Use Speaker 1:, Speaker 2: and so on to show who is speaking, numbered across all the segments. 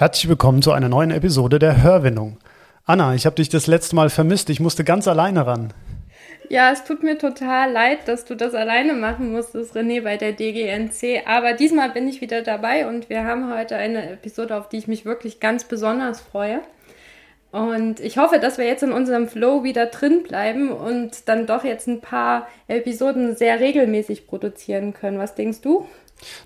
Speaker 1: Herzlich willkommen zu einer neuen Episode der Hörwindung. Anna, ich habe dich das letzte Mal vermisst. Ich musste ganz alleine ran.
Speaker 2: Ja, es tut mir total leid, dass du das alleine machen musstest, René, bei der DGNC. Aber diesmal bin ich wieder dabei und wir haben heute eine Episode, auf die ich mich wirklich ganz besonders freue. Und ich hoffe, dass wir jetzt in unserem Flow wieder drin bleiben und dann doch jetzt ein paar Episoden sehr regelmäßig produzieren können. Was denkst du?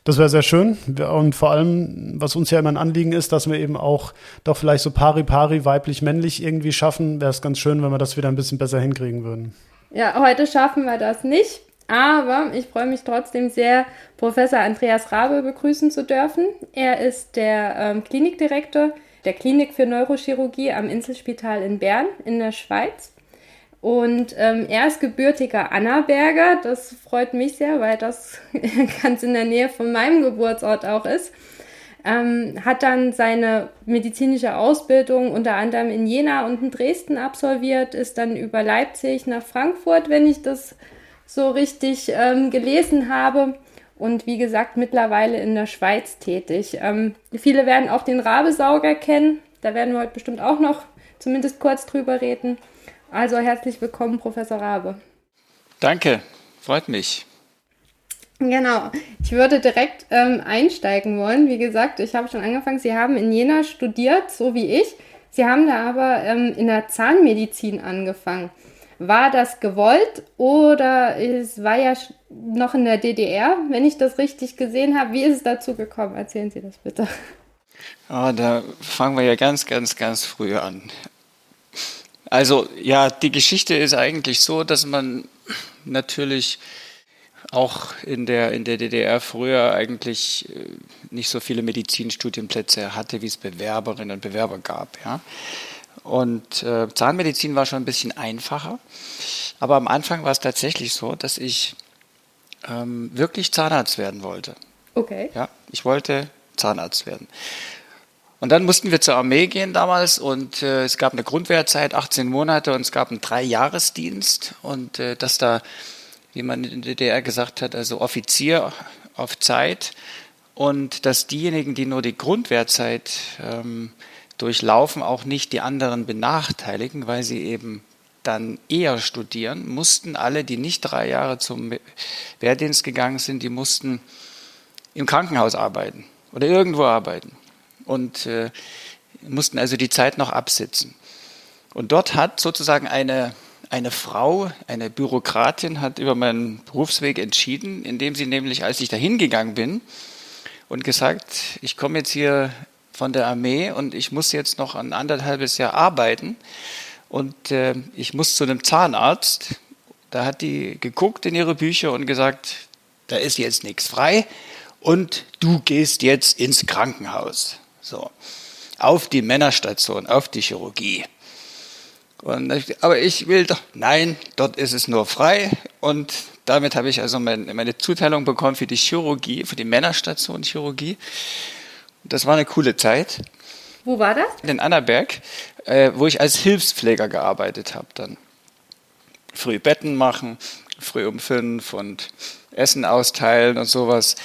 Speaker 1: Das wäre sehr schön. Und vor allem, was uns ja immer ein Anliegen ist, dass wir eben auch doch vielleicht so pari-pari, weiblich-männlich irgendwie schaffen, wäre es ganz schön, wenn wir das wieder ein bisschen besser hinkriegen würden.
Speaker 2: Ja, heute schaffen wir das nicht. Aber ich freue mich trotzdem sehr, Professor Andreas Rabe begrüßen zu dürfen. Er ist der ähm, Klinikdirektor der Klinik für Neurochirurgie am Inselspital in Bern in der Schweiz. Und ähm, er ist gebürtiger Annaberger. Das freut mich sehr, weil das ganz in der Nähe von meinem Geburtsort auch ist. Ähm, hat dann seine medizinische Ausbildung unter anderem in Jena und in Dresden absolviert, ist dann über Leipzig nach Frankfurt, wenn ich das so richtig ähm, gelesen habe. Und wie gesagt, mittlerweile in der Schweiz tätig. Ähm, viele werden auch den Rabesauger kennen. Da werden wir heute bestimmt auch noch zumindest kurz drüber reden. Also herzlich willkommen, Professor Rabe.
Speaker 3: Danke, freut mich.
Speaker 2: Genau, ich würde direkt ähm, einsteigen wollen. Wie gesagt, ich habe schon angefangen, Sie haben in Jena studiert, so wie ich. Sie haben da aber ähm, in der Zahnmedizin angefangen. War das gewollt oder es war ja noch in der DDR, wenn ich das richtig gesehen habe? Wie ist es dazu gekommen? Erzählen Sie das bitte.
Speaker 3: Oh, da fangen wir ja ganz, ganz, ganz früh an. Also ja, die Geschichte ist eigentlich so, dass man natürlich auch in der, in der DDR früher eigentlich äh, nicht so viele Medizinstudienplätze hatte, wie es Bewerberinnen und Bewerber gab. Ja. Und äh, Zahnmedizin war schon ein bisschen einfacher. Aber am Anfang war es tatsächlich so, dass ich ähm, wirklich Zahnarzt werden wollte.
Speaker 2: Okay.
Speaker 3: Ja, ich wollte Zahnarzt werden. Und dann mussten wir zur Armee gehen damals und äh, es gab eine Grundwehrzeit, 18 Monate und es gab einen Dreijahresdienst. Und äh, dass da, wie man in der DDR gesagt hat, also Offizier auf Zeit und dass diejenigen, die nur die Grundwehrzeit ähm, durchlaufen, auch nicht die anderen benachteiligen, weil sie eben dann eher studieren, mussten alle, die nicht drei Jahre zum Wehrdienst gegangen sind, die mussten im Krankenhaus arbeiten oder irgendwo arbeiten und äh, mussten also die Zeit noch absitzen. Und dort hat sozusagen eine, eine Frau, eine Bürokratin, hat über meinen Berufsweg entschieden, indem sie nämlich, als ich da hingegangen bin und gesagt, ich komme jetzt hier von der Armee und ich muss jetzt noch ein anderthalbes Jahr arbeiten und äh, ich muss zu einem Zahnarzt. Da hat die geguckt in ihre Bücher und gesagt, da ist jetzt nichts frei und du gehst jetzt ins Krankenhaus. So. Auf die Männerstation, auf die Chirurgie. Und, aber ich will doch, nein, dort ist es nur frei. Und damit habe ich also mein, meine Zuteilung bekommen für die Chirurgie, für die Männerstation Chirurgie. Das war eine coole Zeit.
Speaker 2: Wo war das?
Speaker 3: In Annaberg, äh, wo ich als Hilfspfleger gearbeitet habe dann. Früh Betten machen, früh um fünf und Essen austeilen und sowas.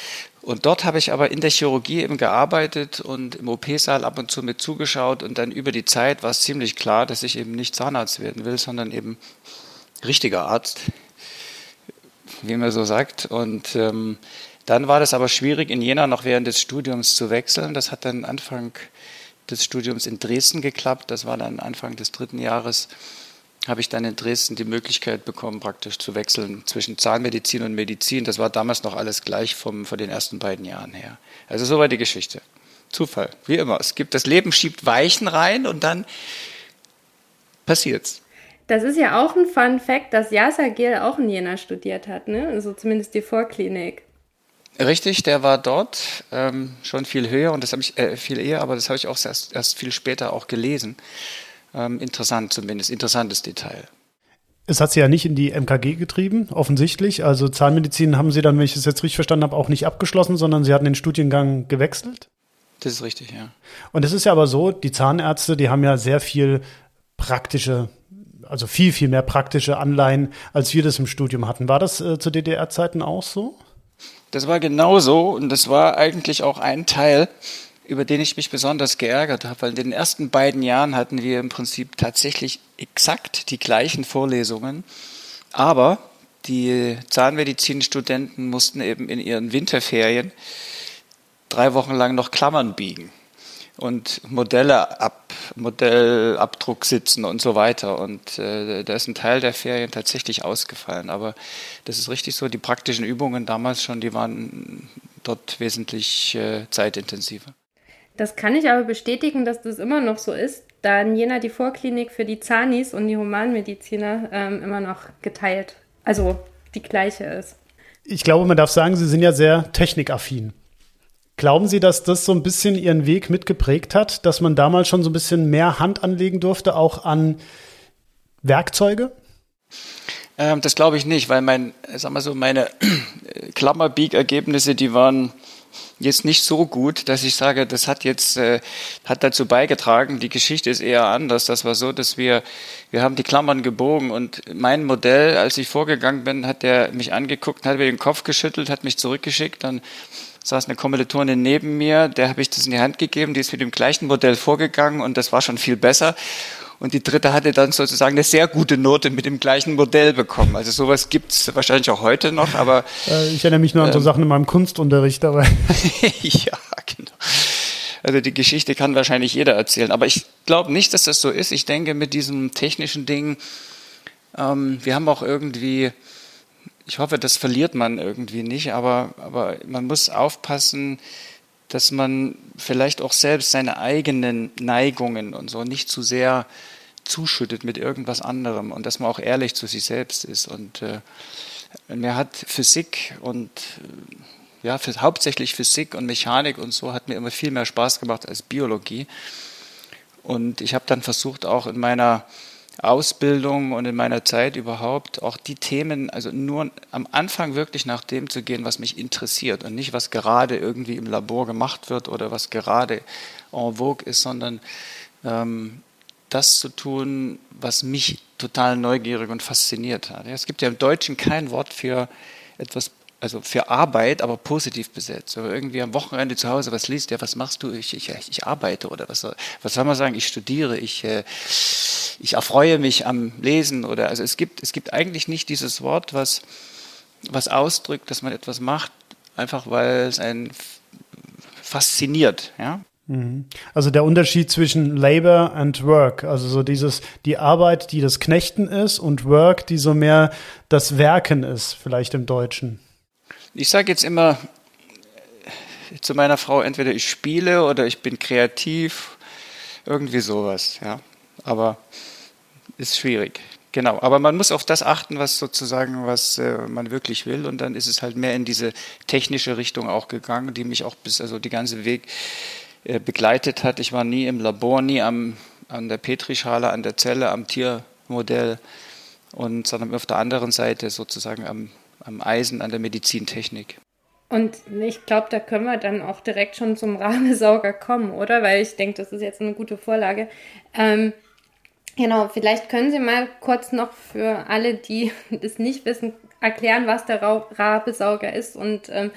Speaker 3: Und dort habe ich aber in der Chirurgie eben gearbeitet und im OP-Saal ab und zu mit zugeschaut und dann über die Zeit war es ziemlich klar, dass ich eben nicht Zahnarzt werden will, sondern eben richtiger Arzt, wie man so sagt. Und ähm, dann war das aber schwierig, in Jena noch während des Studiums zu wechseln. Das hat dann Anfang des Studiums in Dresden geklappt. Das war dann Anfang des dritten Jahres habe ich dann in Dresden die Möglichkeit bekommen, praktisch zu wechseln zwischen Zahnmedizin und Medizin. Das war damals noch alles gleich vom, von den ersten beiden Jahren her. Also so war die Geschichte. Zufall, wie immer. Es gibt, das Leben schiebt Weichen rein und dann passiert's.
Speaker 2: Das ist ja auch ein Fun Fact, dass Yasser Gil auch in Jena studiert hat, ne? Also zumindest die Vorklinik.
Speaker 3: Richtig, der war dort ähm, schon viel höher und das habe ich äh, viel eher, aber das habe ich auch erst, erst viel später auch gelesen. Ähm, interessant zumindest, interessantes Detail.
Speaker 1: Es hat sie ja nicht in die MKG getrieben, offensichtlich. Also Zahnmedizin haben Sie dann, wenn ich es jetzt richtig verstanden habe, auch nicht abgeschlossen, sondern Sie hatten den Studiengang gewechselt.
Speaker 3: Das ist richtig, ja.
Speaker 1: Und es ist ja aber so, die Zahnärzte, die haben ja sehr viel praktische, also viel, viel mehr praktische Anleihen, als wir das im Studium hatten. War das äh, zu DDR-Zeiten auch so?
Speaker 3: Das war genauso und das war eigentlich auch ein Teil, über den ich mich besonders geärgert habe, weil in den ersten beiden Jahren hatten wir im Prinzip tatsächlich exakt die gleichen Vorlesungen, aber die Zahnmedizinstudenten mussten eben in ihren Winterferien drei Wochen lang noch Klammern biegen und Modelle ab, Modellabdruck sitzen und so weiter. Und äh, da ist ein Teil der Ferien tatsächlich ausgefallen. Aber das ist richtig so, die praktischen Übungen damals schon, die waren dort wesentlich äh, zeitintensiver.
Speaker 2: Das kann ich aber bestätigen, dass das immer noch so ist, da in Jena die Vorklinik für die Zahnis und die Humanmediziner ähm, immer noch geteilt, also die gleiche ist.
Speaker 1: Ich glaube, man darf sagen, Sie sind ja sehr technikaffin. Glauben Sie, dass das so ein bisschen Ihren Weg mitgeprägt hat, dass man damals schon so ein bisschen mehr Hand anlegen durfte, auch an Werkzeuge?
Speaker 3: Ähm, das glaube ich nicht, weil mein, sag mal so, meine Klammerbieg-Ergebnisse, die waren jetzt nicht so gut, dass ich sage, das hat jetzt äh, hat dazu beigetragen. Die Geschichte ist eher anders. Das war so, dass wir wir haben die Klammern gebogen und mein Modell, als ich vorgegangen bin, hat der mich angeguckt, hat mir den Kopf geschüttelt, hat mich zurückgeschickt, dann saß eine Kommilitonin neben mir, der habe ich das in die Hand gegeben, die ist mit dem gleichen Modell vorgegangen und das war schon viel besser. Und die dritte hatte dann sozusagen eine sehr gute Note mit dem gleichen Modell bekommen. Also sowas gibt es wahrscheinlich auch heute noch, aber.
Speaker 1: Äh, ich erinnere mich nur an so ähm, Sachen in meinem Kunstunterricht, aber.
Speaker 3: ja, genau. Also die Geschichte kann wahrscheinlich jeder erzählen. Aber ich glaube nicht, dass das so ist. Ich denke, mit diesem technischen Ding, ähm, wir haben auch irgendwie ich hoffe, das verliert man irgendwie nicht, aber, aber man muss aufpassen, dass man vielleicht auch selbst seine eigenen Neigungen und so nicht zu sehr zuschüttet mit irgendwas anderem und dass man auch ehrlich zu sich selbst ist. Und äh, mir hat Physik und äh, ja, für, hauptsächlich Physik und Mechanik und so hat mir immer viel mehr Spaß gemacht als Biologie. Und ich habe dann versucht, auch in meiner Ausbildung und in meiner Zeit überhaupt auch die Themen, also nur am Anfang wirklich nach dem zu gehen, was mich interessiert und nicht, was gerade irgendwie im Labor gemacht wird oder was gerade en vogue ist, sondern ähm, das zu tun, was mich total neugierig und fasziniert hat. Es gibt ja im Deutschen kein Wort für etwas also für Arbeit, aber positiv besetzt. Oder irgendwie am Wochenende zu Hause was liest, ja, was machst du? Ich, ich, ich arbeite oder was, was soll man sagen? Ich studiere, ich, äh, ich erfreue mich am Lesen oder, also es gibt, es gibt eigentlich nicht dieses Wort, was, was ausdrückt, dass man etwas macht, einfach weil es einen fasziniert, ja.
Speaker 1: Mhm. Also der Unterschied zwischen Labor and Work, also so dieses, die Arbeit, die das Knechten ist und Work, die so mehr das Werken ist, vielleicht im Deutschen.
Speaker 3: Ich sage jetzt immer zu meiner Frau, entweder ich spiele oder ich bin kreativ, irgendwie sowas, ja. Aber ist schwierig. Genau, aber man muss auf das achten, was sozusagen, was äh, man wirklich will. Und dann ist es halt mehr in diese technische Richtung auch gegangen, die mich auch bis, also die ganze Weg äh, begleitet hat. Ich war nie im Labor, nie am, an der Petrischale, an der Zelle, am Tiermodell, und, sondern auf der anderen Seite sozusagen am am Eisen, an der Medizintechnik.
Speaker 2: Und ich glaube, da können wir dann auch direkt schon zum Rahmesauger kommen, oder? Weil ich denke, das ist jetzt eine gute Vorlage. Ähm, genau, vielleicht können Sie mal kurz noch für alle, die es nicht wissen, erklären, was der Rahmesauger ist und ähm,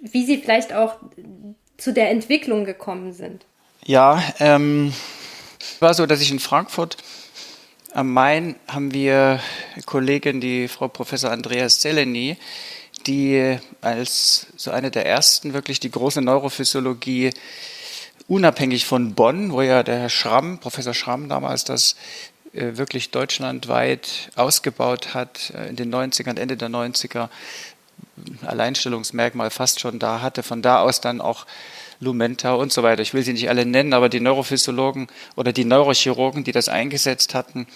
Speaker 2: wie Sie vielleicht auch zu der Entwicklung gekommen sind.
Speaker 3: Ja, ähm, war so, dass ich in Frankfurt am Main haben wir eine Kollegin, die Frau Professor Andreas Zeleny, die als so eine der ersten wirklich die große Neurophysiologie unabhängig von Bonn, wo ja der Herr Schramm, Professor Schramm damals das äh, wirklich deutschlandweit ausgebaut hat, äh, in den 90ern, Ende der 90er, Alleinstellungsmerkmal fast schon da hatte, von da aus dann auch Lumenta und so weiter. Ich will sie nicht alle nennen, aber die Neurophysiologen oder die Neurochirurgen, die das eingesetzt hatten,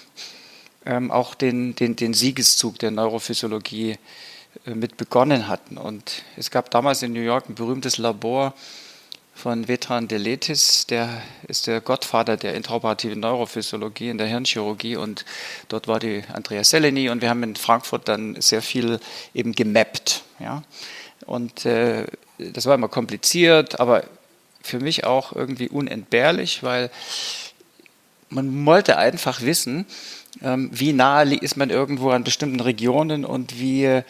Speaker 3: ähm, auch den, den, den Siegeszug der Neurophysiologie äh, mit begonnen hatten. Und es gab damals in New York ein berühmtes Labor von Vetran Deletis, der ist der Gottvater der intraoperativen Neurophysiologie in der Hirnchirurgie und dort war die Andrea Seleni und wir haben in Frankfurt dann sehr viel eben gemappt. Ja? Und äh, das war immer kompliziert, aber für mich auch irgendwie unentbehrlich, weil man wollte einfach wissen, ähm, wie nahe ist man irgendwo an bestimmten Regionen und wie,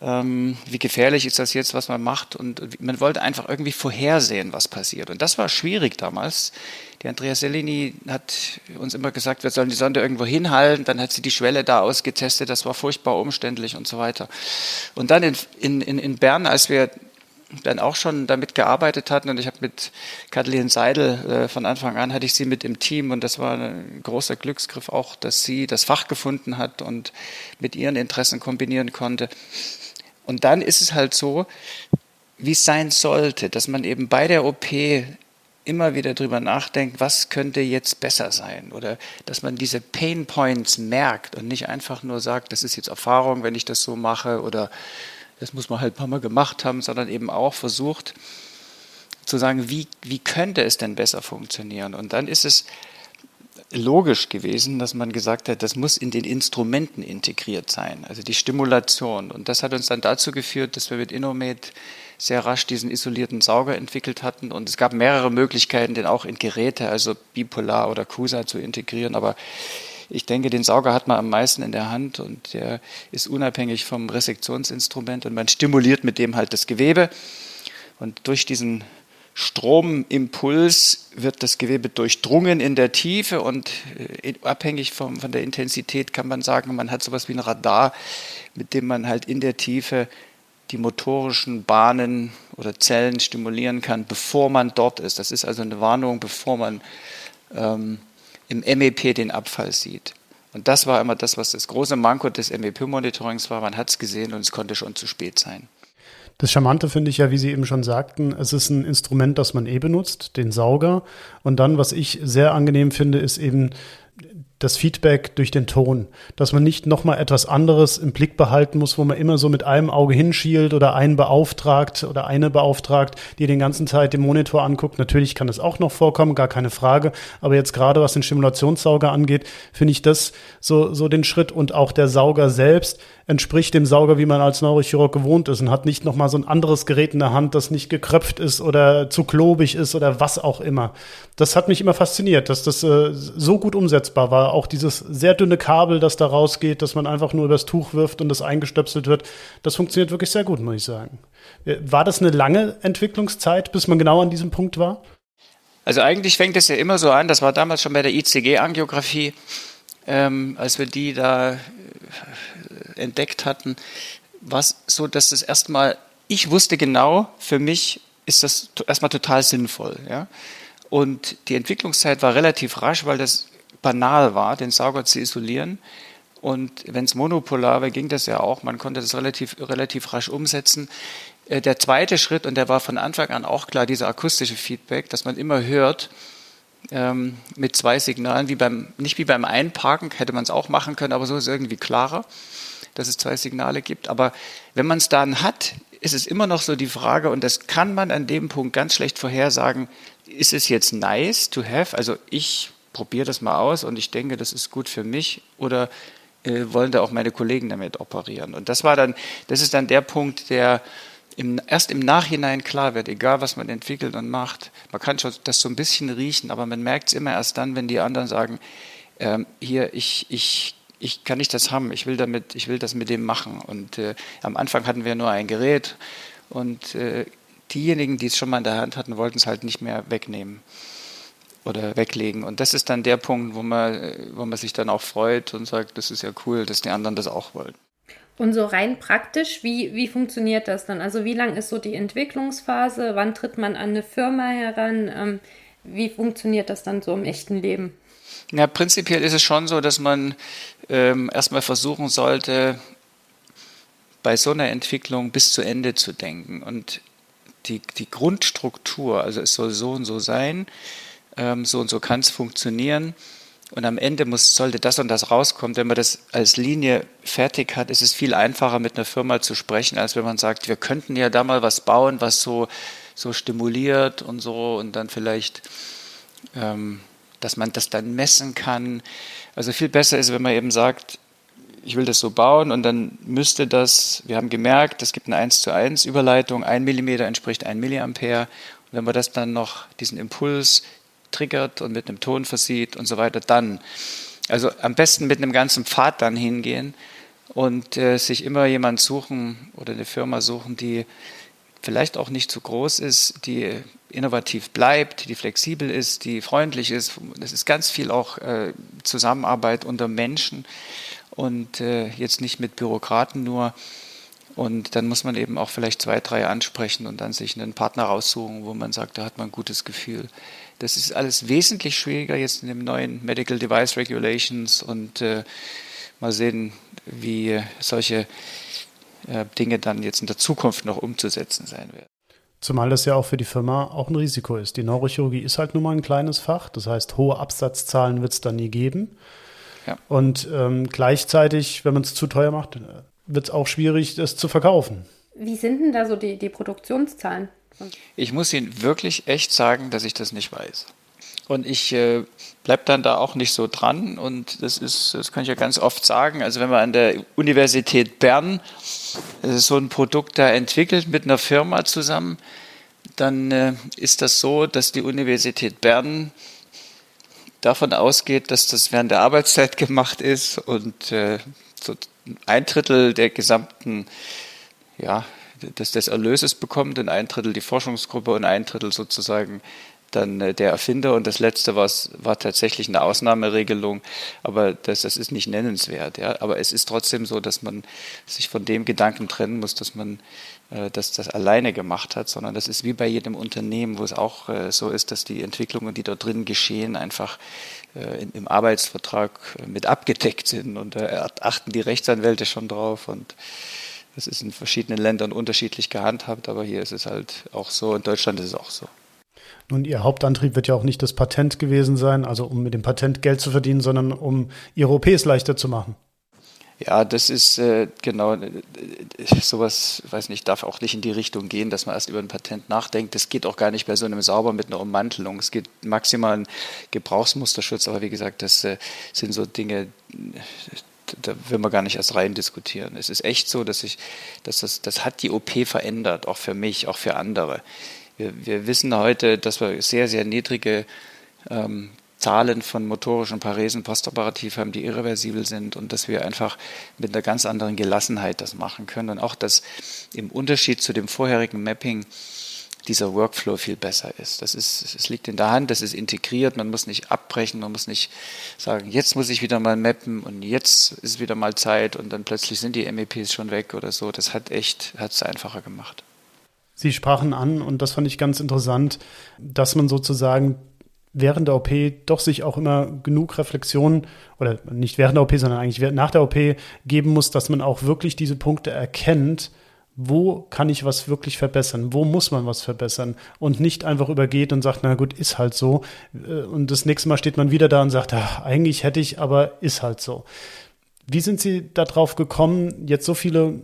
Speaker 3: ähm, wie gefährlich ist das jetzt, was man macht. Und man wollte einfach irgendwie vorhersehen, was passiert. Und das war schwierig damals. Die Andrea Sellini hat uns immer gesagt, wir sollen die Sonde irgendwo hinhalten. Dann hat sie die Schwelle da ausgetestet. Das war furchtbar umständlich und so weiter. Und dann in, in, in Bern, als wir dann auch schon damit gearbeitet hatten und ich habe mit Kathleen Seidel äh, von Anfang an hatte ich sie mit im Team und das war ein großer Glücksgriff auch, dass sie das Fach gefunden hat und mit ihren Interessen kombinieren konnte. Und dann ist es halt so, wie es sein sollte, dass man eben bei der OP immer wieder drüber nachdenkt, was könnte jetzt besser sein oder dass man diese Pain Points merkt und nicht einfach nur sagt, das ist jetzt Erfahrung, wenn ich das so mache oder das muss man halt ein paar Mal gemacht haben, sondern eben auch versucht zu sagen, wie, wie könnte es denn besser funktionieren? Und dann ist es logisch gewesen, dass man gesagt hat, das muss in den Instrumenten integriert sein, also die Stimulation. Und das hat uns dann dazu geführt, dass wir mit Innomed sehr rasch diesen isolierten Sauger entwickelt hatten. Und es gab mehrere Möglichkeiten, den auch in Geräte, also Bipolar oder CUSA zu integrieren. Aber ich denke, den Sauger hat man am meisten in der Hand und der ist unabhängig vom Resektionsinstrument und man stimuliert mit dem halt das Gewebe. Und durch diesen Stromimpuls wird das Gewebe durchdrungen in der Tiefe und äh, abhängig vom, von der Intensität kann man sagen, man hat sowas wie ein Radar, mit dem man halt in der Tiefe die motorischen Bahnen oder Zellen stimulieren kann, bevor man dort ist. Das ist also eine Warnung, bevor man ähm, im MEP den Abfall sieht. Und das war immer das, was das große Manko des MEP-Monitorings war. Man hat es gesehen und es konnte schon zu spät sein.
Speaker 1: Das Charmante finde ich ja, wie Sie eben schon sagten, es ist ein Instrument, das man eh benutzt, den Sauger. Und dann, was ich sehr angenehm finde, ist eben das Feedback durch den Ton, dass man nicht nochmal etwas anderes im Blick behalten muss, wo man immer so mit einem Auge hinschielt oder einen beauftragt oder eine beauftragt, die den ganzen Zeit den Monitor anguckt. Natürlich kann es auch noch vorkommen, gar keine Frage. Aber jetzt gerade was den Stimulationssauger angeht, finde ich das so, so den Schritt und auch der Sauger selbst entspricht dem Sauger, wie man als Neurochirurg gewohnt ist und hat nicht nochmal so ein anderes Gerät in der Hand, das nicht gekröpft ist oder zu klobig ist oder was auch immer. Das hat mich immer fasziniert, dass das äh, so gut umsetzbar war. Auch dieses sehr dünne Kabel, das da rausgeht, dass man einfach nur übers Tuch wirft und das eingestöpselt wird, das funktioniert wirklich sehr gut, muss ich sagen. Äh, war das eine lange Entwicklungszeit, bis man genau an diesem Punkt war?
Speaker 3: Also eigentlich fängt es ja immer so an, das war damals schon bei der ICG-Angiografie, ähm, als wir die da entdeckt hatten, was so, dass es erstmal, ich wusste genau, für mich ist das erstmal total sinnvoll. Ja? Und die Entwicklungszeit war relativ rasch, weil das banal war, den Sauger zu isolieren. Und wenn es monopolar war, ging das ja auch. Man konnte das relativ, relativ rasch umsetzen. Äh, der zweite Schritt, und der war von Anfang an auch klar, dieser akustische Feedback, dass man immer hört, ähm, mit zwei Signalen, wie beim, nicht wie beim Einparken, hätte man es auch machen können, aber so ist es irgendwie klarer dass es zwei Signale gibt. Aber wenn man es dann hat, ist es immer noch so die Frage, und das kann man an dem Punkt ganz schlecht vorhersagen, ist es jetzt nice to have? Also ich probiere das mal aus und ich denke, das ist gut für mich oder äh, wollen da auch meine Kollegen damit operieren? Und das war dann, das ist dann der Punkt, der im, erst im Nachhinein klar wird, egal was man entwickelt und macht. Man kann schon das so ein bisschen riechen, aber man merkt es immer erst dann, wenn die anderen sagen, ähm, hier, ich, ich ich kann nicht das haben, ich will damit, ich will das mit dem machen. Und äh, am Anfang hatten wir nur ein Gerät und äh, diejenigen, die es schon mal in der Hand hatten, wollten es halt nicht mehr wegnehmen oder weglegen. Und das ist dann der Punkt, wo man, wo man sich dann auch freut und sagt, das ist ja cool, dass die anderen das auch wollen.
Speaker 2: Und so rein praktisch, wie, wie funktioniert das dann? Also wie lang ist so die Entwicklungsphase? Wann tritt man an eine Firma heran? Ähm, wie funktioniert das dann so im echten Leben?
Speaker 3: Ja, prinzipiell ist es schon so, dass man ähm, erstmal versuchen sollte, bei so einer Entwicklung bis zu Ende zu denken. Und die, die Grundstruktur, also es soll so und so sein, ähm, so und so kann es funktionieren. Und am Ende muss, sollte das und das rauskommen. Wenn man das als Linie fertig hat, ist es viel einfacher, mit einer Firma zu sprechen, als wenn man sagt, wir könnten ja da mal was bauen, was so, so stimuliert und so und dann vielleicht, ähm, dass man das dann messen kann. Also viel besser ist, wenn man eben sagt, ich will das so bauen und dann müsste das, wir haben gemerkt, es gibt eine 1 zu 1 Überleitung, ein Millimeter entspricht ein Milliampere. Und wenn man das dann noch, diesen Impuls triggert und mit einem Ton versieht und so weiter, dann. Also am besten mit einem ganzen Pfad dann hingehen und äh, sich immer jemand suchen oder eine Firma suchen, die vielleicht auch nicht zu groß ist, die innovativ bleibt, die flexibel ist, die freundlich ist. Das ist ganz viel auch äh, Zusammenarbeit unter Menschen und äh, jetzt nicht mit Bürokraten nur. Und dann muss man eben auch vielleicht zwei, drei ansprechen und dann sich einen Partner raussuchen, wo man sagt, da hat man ein gutes Gefühl. Das ist alles wesentlich schwieriger jetzt in den neuen Medical Device Regulations und äh, mal sehen, wie solche äh, Dinge dann jetzt in der Zukunft noch umzusetzen sein werden.
Speaker 1: Zumal das ja auch für die Firma auch ein Risiko ist. Die Neurochirurgie ist halt nun mal ein kleines Fach. Das heißt, hohe Absatzzahlen wird es da nie geben. Ja. Und ähm, gleichzeitig, wenn man es zu teuer macht, wird es auch schwierig, das zu verkaufen.
Speaker 2: Wie sind denn da so die, die Produktionszahlen?
Speaker 3: Ich muss Ihnen wirklich echt sagen, dass ich das nicht weiß. Und ich äh, bleibe dann da auch nicht so dran. Und das ist, das kann ich ja ganz oft sagen. Also wenn man an der Universität Bern äh, so ein Produkt da entwickelt mit einer Firma zusammen, dann äh, ist das so, dass die Universität Bern davon ausgeht, dass das während der Arbeitszeit gemacht ist und äh, so ein Drittel der gesamten ja, des, des Erlöses bekommt und ein Drittel die Forschungsgruppe und ein Drittel sozusagen dann äh, der Erfinder und das letzte war, war tatsächlich eine Ausnahmeregelung, aber das, das ist nicht nennenswert. Ja. Aber es ist trotzdem so, dass man sich von dem Gedanken trennen muss, dass man äh, dass das alleine gemacht hat, sondern das ist wie bei jedem Unternehmen, wo es auch äh, so ist, dass die Entwicklungen, die dort drin geschehen, einfach in, im Arbeitsvertrag äh, mit abgedeckt sind und da achten die Rechtsanwälte schon drauf und das ist in verschiedenen Ländern unterschiedlich gehandhabt, aber hier ist es halt auch so, in Deutschland ist es auch so.
Speaker 1: Nun, Ihr Hauptantrieb wird ja auch nicht das Patent gewesen sein, also um mit dem Patent Geld zu verdienen, sondern um Ihre OPs leichter zu machen.
Speaker 3: Ja, das ist äh, genau äh, sowas, weiß nicht, darf auch nicht in die Richtung gehen, dass man erst über ein Patent nachdenkt. Das geht auch gar nicht bei so einem Sauber mit einer Ummantelung. Es geht maximal einen Gebrauchsmusterschutz, aber wie gesagt, das äh, sind so Dinge, da will man gar nicht erst rein diskutieren. Es ist echt so, dass ich, dass das, das hat die OP verändert, auch für mich, auch für andere. Wir, wir wissen heute, dass wir sehr, sehr niedrige ähm, Zahlen von motorischen Paresen postoperativ haben, die irreversibel sind und dass wir einfach mit einer ganz anderen Gelassenheit das machen können und auch, dass im Unterschied zu dem vorherigen Mapping dieser Workflow viel besser ist. Das ist, es liegt in der Hand, das ist integriert, man muss nicht abbrechen, man muss nicht sagen, jetzt muss ich wieder mal mappen und jetzt ist wieder mal Zeit und dann plötzlich sind die MEPs schon weg oder so. Das hat echt, hat es einfacher gemacht.
Speaker 1: Sie sprachen an, und das fand ich ganz interessant, dass man sozusagen während der OP doch sich auch immer genug Reflexion oder nicht während der OP, sondern eigentlich nach der OP geben muss, dass man auch wirklich diese Punkte erkennt, wo kann ich was wirklich verbessern, wo muss man was verbessern und nicht einfach übergeht und sagt, na gut, ist halt so. Äh, und das nächste Mal steht man wieder da und sagt, ach, eigentlich hätte ich, aber ist halt so. Wie sind Sie darauf gekommen, jetzt so viele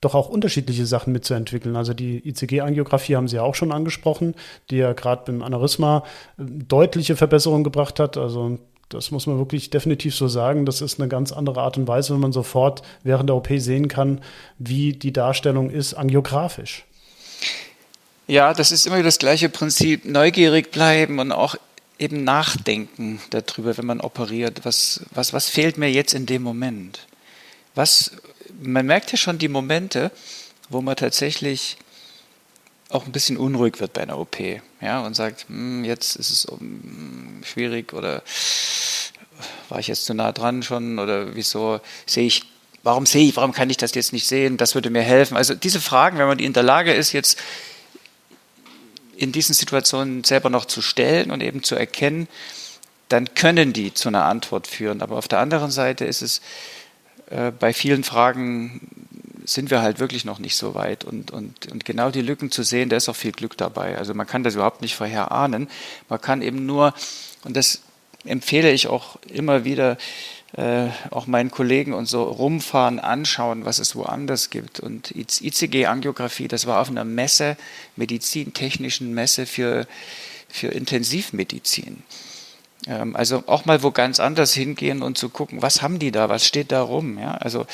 Speaker 1: doch auch unterschiedliche Sachen mitzuentwickeln. Also die ICG-Angiografie haben Sie ja auch schon angesprochen, die ja gerade beim Aneurysma äh, deutliche Verbesserungen gebracht hat. Also das muss man wirklich definitiv so sagen. Das ist eine ganz andere Art und Weise, wenn man sofort während der OP sehen kann, wie die Darstellung ist angiografisch.
Speaker 3: Ja, das ist immer das gleiche Prinzip. Neugierig bleiben und auch eben nachdenken darüber, wenn man operiert. Was, was, was fehlt mir jetzt in dem Moment? Was, man merkt ja schon die Momente, wo man tatsächlich auch ein bisschen unruhig wird bei einer OP, ja, und sagt, hm, jetzt ist es um, schwierig oder war ich jetzt zu nah dran schon oder wieso sehe ich, warum sehe ich, warum kann ich das jetzt nicht sehen? Das würde mir helfen. Also diese Fragen, wenn man die in der Lage ist, jetzt in diesen Situationen selber noch zu stellen und eben zu erkennen, dann können die zu einer Antwort führen. Aber auf der anderen Seite ist es äh, bei vielen Fragen sind wir halt wirklich noch nicht so weit. Und, und, und genau die Lücken zu sehen, da ist auch viel Glück dabei. Also man kann das überhaupt nicht vorher ahnen. Man kann eben nur, und das empfehle ich auch immer wieder, äh, auch meinen Kollegen und so rumfahren, anschauen, was es woanders gibt. Und ICG-Angiografie, das war auf einer Messe, medizintechnischen Messe für, für Intensivmedizin. Ähm, also auch mal wo ganz anders hingehen und zu gucken, was haben die da, was steht da rum. Ja? Also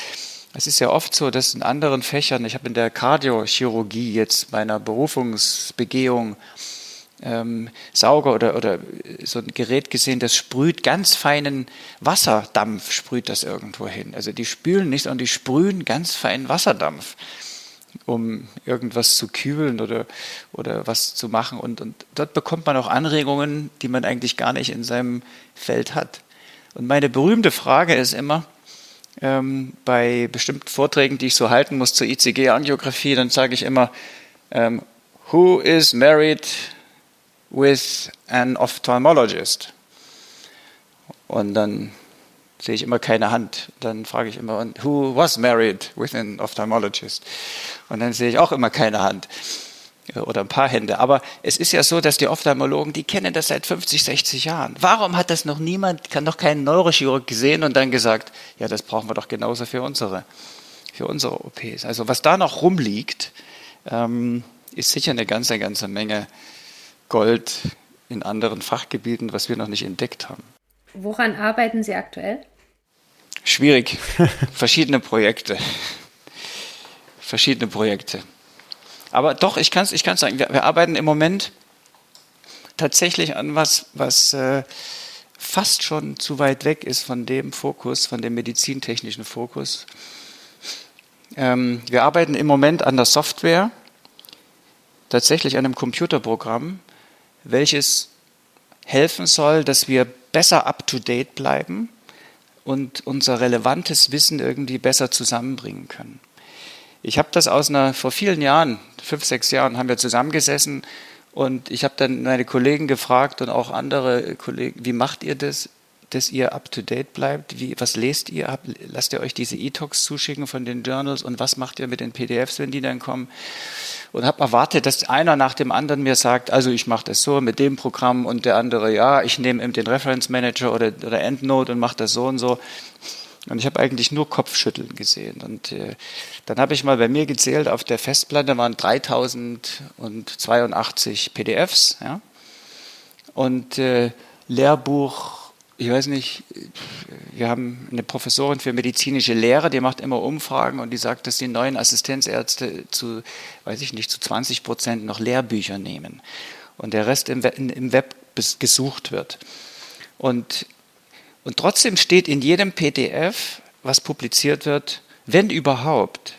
Speaker 3: es ist ja oft so, dass in anderen Fächern, ich habe in der Kardiochirurgie jetzt meiner Berufungsbegehung ähm, Sauger oder, oder so ein Gerät gesehen, das sprüht ganz feinen Wasserdampf, sprüht das irgendwo hin. Also die spülen nicht, sondern die sprühen ganz feinen Wasserdampf, um irgendwas zu kühlen oder, oder was zu machen. Und, und dort bekommt man auch Anregungen, die man eigentlich gar nicht in seinem Feld hat. Und meine berühmte Frage ist immer, ähm, bei bestimmten Vorträgen, die ich so halten muss zur ICG-Angiografie, dann sage ich immer, ähm, Who is married with an ophthalmologist. Und dann sehe ich immer keine Hand. Dann frage ich immer, who was married with an ophthalmologist? Und dann sehe ich auch immer keine Hand oder ein paar Hände. Aber es ist ja so, dass die Ophthalmologen, die kennen das seit 50, 60 Jahren. Warum hat das noch niemand, kann noch kein Neurochirurg gesehen und dann gesagt, ja, das brauchen wir doch genauso für unsere, für unsere OPs. Also was da noch rumliegt, ähm, ist sicher eine ganze, ganze Menge Gold in anderen Fachgebieten, was wir noch nicht entdeckt haben.
Speaker 2: Woran arbeiten Sie aktuell?
Speaker 3: Schwierig. Verschiedene Projekte. Verschiedene Projekte. Aber doch, ich kann es ich kann's sagen, wir, wir, arbeiten im Moment tatsächlich an was, was äh, fast schon zu weit weg ist von dem Fokus, von dem medizintechnischen Fokus. Ähm, wir arbeiten im Moment an der Software, tatsächlich an einem Computerprogramm, welches helfen soll, dass wir besser up-to-date bleiben und unser relevantes Wissen irgendwie besser zusammenbringen können. Ich habe das aus einer, vor vielen Jahren, fünf, sechs Jahren, haben wir zusammengesessen und ich habe dann meine Kollegen gefragt und auch andere Kollegen, wie macht ihr das, dass ihr up-to-date bleibt? Wie, was lest ihr? Lasst ihr euch diese E-Talks zuschicken von den Journals und was macht ihr mit den PDFs, wenn die dann kommen? und habe erwartet, dass einer nach dem anderen mir sagt, also ich mache das so mit dem Programm und der andere, ja, ich nehme eben den Reference Manager oder, oder EndNote und mache das so und so. Und ich habe eigentlich nur Kopfschütteln gesehen. Und äh, dann habe ich mal bei mir gezählt, auf der Festplatte waren 3082 PDFs. Ja? Und äh, Lehrbuch ich weiß nicht, wir haben eine Professorin für medizinische Lehre, die macht immer Umfragen und die sagt, dass die neuen Assistenzärzte zu, weiß ich nicht, zu 20 Prozent noch Lehrbücher nehmen und der Rest im Web gesucht wird. Und, und trotzdem steht in jedem PDF, was publiziert wird, wenn überhaupt,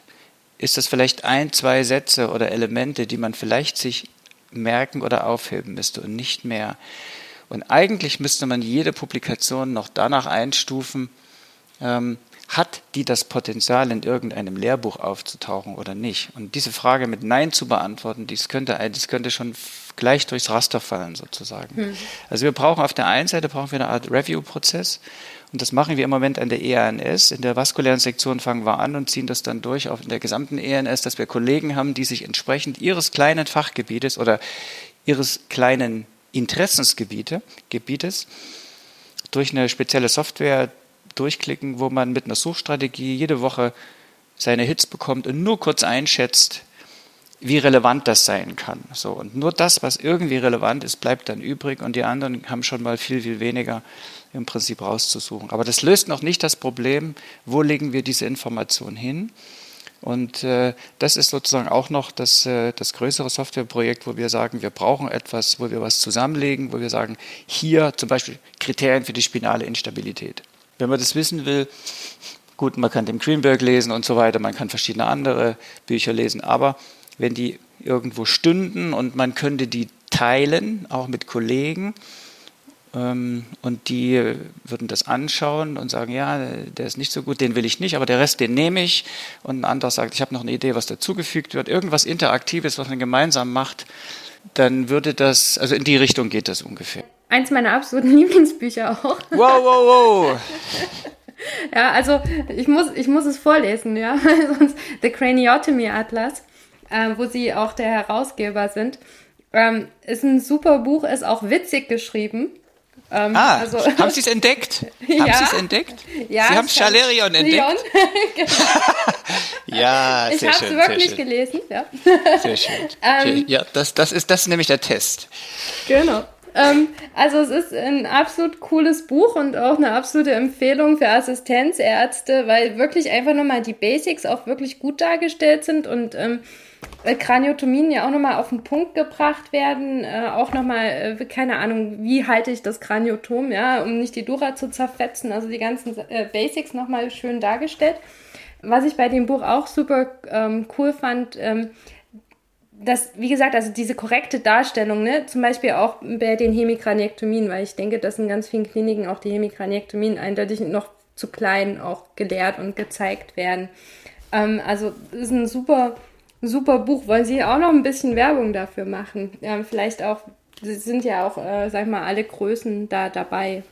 Speaker 3: ist das vielleicht ein, zwei Sätze oder Elemente, die man vielleicht sich merken oder aufheben müsste und nicht mehr. Und eigentlich müsste man jede Publikation noch danach einstufen, ähm, hat die das Potenzial, in irgendeinem Lehrbuch aufzutauchen oder nicht? Und diese Frage mit Nein zu beantworten, dies könnte, das könnte schon gleich durchs Raster fallen sozusagen. Hm. Also wir brauchen auf der einen Seite brauchen wir eine Art Review-Prozess und das machen wir im Moment an der EANS. In der vaskulären Sektion fangen wir an und ziehen das dann durch auf in der gesamten EANS, dass wir Kollegen haben, die sich entsprechend ihres kleinen Fachgebietes oder ihres kleinen Interessensgebiete Gebietes durch eine spezielle Software durchklicken, wo man mit einer Suchstrategie jede Woche seine Hits bekommt und nur kurz einschätzt, wie relevant das sein kann. So, und nur das, was irgendwie relevant ist, bleibt dann übrig und die anderen haben schon mal viel, viel weniger im Prinzip rauszusuchen. Aber das löst noch nicht das Problem, wo legen wir diese Information hin und äh, das ist sozusagen auch noch das, äh, das größere Softwareprojekt, wo wir sagen, wir brauchen etwas, wo wir was zusammenlegen, wo wir sagen, hier zum Beispiel Kriterien für die spinale Instabilität. Wenn man das wissen will, gut, man kann den Greenberg lesen und so weiter, man kann verschiedene andere Bücher lesen, aber wenn die irgendwo stünden und man könnte die teilen, auch mit Kollegen, und die würden das anschauen und sagen, ja, der ist nicht so gut, den will ich nicht, aber der Rest, den nehme ich. Und ein anderer sagt, ich habe noch eine Idee, was dazugefügt wird, irgendwas Interaktives, was man gemeinsam macht, dann würde das, also in die Richtung geht das ungefähr.
Speaker 2: Eins meiner absoluten Lieblingsbücher auch.
Speaker 3: Wow, wow, wow.
Speaker 2: ja, also ich muss, ich muss es vorlesen, ja, sonst The Craniotomy Atlas, äh, wo sie auch der Herausgeber sind. Ähm, ist ein super Buch, ist auch witzig geschrieben
Speaker 3: Ähm, ah, also, haben Sie es entdeckt?
Speaker 2: ja,
Speaker 3: haben Sie es entdeckt?
Speaker 2: Ja,
Speaker 3: Sie haben Schalerion entdeckt?
Speaker 2: genau.
Speaker 3: ja,
Speaker 2: ich
Speaker 3: sehr
Speaker 2: schön. Ich habe es wirklich schön. gelesen, ja.
Speaker 3: Sehr schön. ähm, ja, das, das, ist, das ist nämlich der Test.
Speaker 2: Genau. Ähm, also es ist ein absolut cooles Buch und auch eine absolute Empfehlung für Assistenzärzte, weil wirklich einfach nochmal die Basics auch wirklich gut dargestellt sind und ähm, Kraniotomien ja auch nochmal auf den Punkt gebracht werden, äh, auch nochmal, äh, keine Ahnung, wie halte ich das Kraniotom, ja, um nicht die Dura zu zerfetzen, also die ganzen äh, Basics nochmal schön dargestellt. Was ich bei dem Buch auch super ähm, cool fand, ähm, dass, wie gesagt, also diese korrekte Darstellung, ne, zum Beispiel auch bei den Hemikraniektomien, weil ich denke, dass in ganz vielen Kliniken auch die Hemikraniektomien eindeutig noch zu klein auch gelehrt und gezeigt werden. Ähm, also ist ein super super Buch. Wollen Sie auch noch ein bisschen Werbung dafür machen? Ja, vielleicht auch, sind ja auch, äh, sag mal, alle Größen da dabei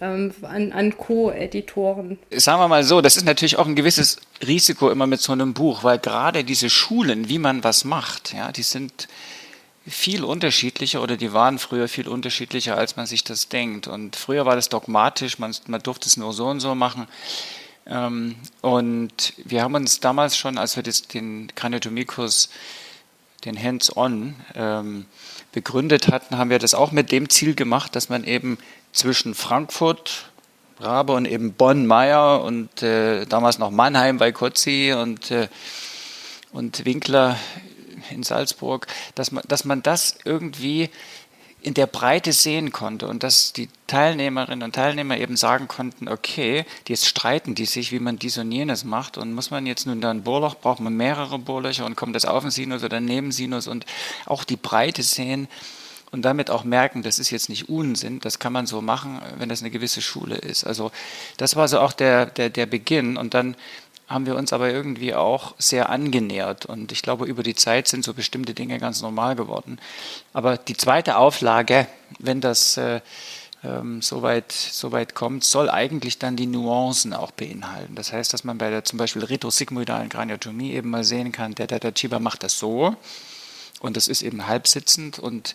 Speaker 2: ähm, an, an Co-Editoren.
Speaker 3: Sagen wir mal so, das ist natürlich auch ein gewisses Risiko immer mit so einem Buch, weil gerade diese Schulen, wie man was macht, ja, die sind viel unterschiedlicher oder die waren früher viel unterschiedlicher, als man sich das denkt. Und früher war das dogmatisch, man, man durfte es nur so und so machen. Ähm, und wir haben uns damals schon, als wir den Kraniotomie-Kurs, den Hands-on, ähm, begründet hatten, haben wir das auch mit dem Ziel gemacht, dass man eben zwischen Frankfurt, Rabe und eben Bonn, Meyer und äh, damals noch Mannheim bei Kotzi und, äh, und Winkler in Salzburg, dass man, dass man das irgendwie in der Breite sehen konnte und dass die Teilnehmerinnen und Teilnehmer eben sagen konnten, okay, jetzt streiten die sich, wie man dies und jenes macht und muss man jetzt nun da ein Bohrloch, braucht man mehrere Bohrlöcher und kommt das auf den Sinus oder neben Sinus und auch die Breite sehen und damit auch merken, das ist jetzt nicht Unsinn, das kann man so machen, wenn das eine gewisse Schule ist. Also das war so auch der, der, der Beginn und dann haben wir uns aber irgendwie auch sehr angenähert. Und ich glaube, über die Zeit sind so bestimmte Dinge ganz normal geworden. Aber die zweite Auflage, wenn das äh, ähm, soweit so weit kommt, soll eigentlich dann die Nuancen auch beinhalten. Das heißt, dass man bei der zum Beispiel retrosigmoidalen Kraniotomie eben mal sehen kann, der, der Chiba macht das so und das ist eben halbsitzend und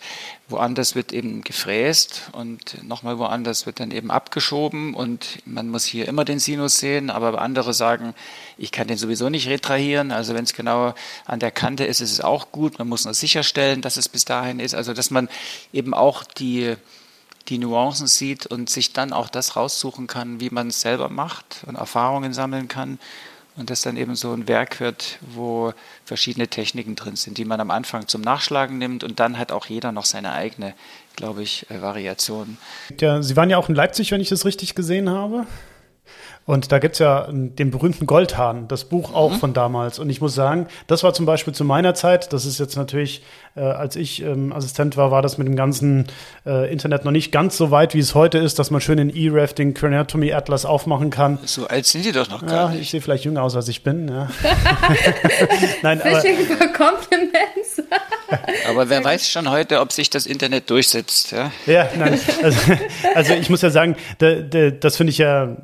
Speaker 3: woanders wird eben gefräst und nochmal woanders wird dann eben abgeschoben und man muss hier immer den Sinus sehen, aber andere sagen, ich kann den sowieso nicht retrahieren, also wenn es genau an der Kante ist, ist es auch gut, man muss nur sicherstellen, dass es bis dahin ist, also dass man eben auch die die Nuancen sieht und sich dann auch das raussuchen kann, wie man es selber macht und Erfahrungen sammeln kann und das dann eben so ein Werk wird, wo verschiedene Techniken drin sind, die man am Anfang zum Nachschlagen nimmt und dann hat auch jeder noch seine eigene, glaube ich, äh, Variation.
Speaker 1: Ja, Sie waren ja auch in Leipzig, wenn ich das richtig gesehen habe. Und da gibt's ja den berühmten Goldhahn, das Buch auch mhm. von damals. Und ich muss sagen, das war zum Beispiel zu meiner Zeit, das ist jetzt natürlich, äh, als ich ähm, Assistent war, war das mit dem ganzen äh, Internet noch nicht ganz so weit, wie es heute ist, dass man schön in E-Ref den Craniotomy Atlas aufmachen kann.
Speaker 3: So alt sind die doch noch
Speaker 1: gar
Speaker 3: ja, nicht.
Speaker 1: Ich sehe vielleicht jünger aus, als ich bin. Ja.
Speaker 2: Nein, Fishing for Compliments.
Speaker 3: aber wer weiß schon heute, ob sich das Internet durchsetzt. Ja,
Speaker 1: ja nein. Also, also ich muss ja sagen, da, da, das finde ich ja,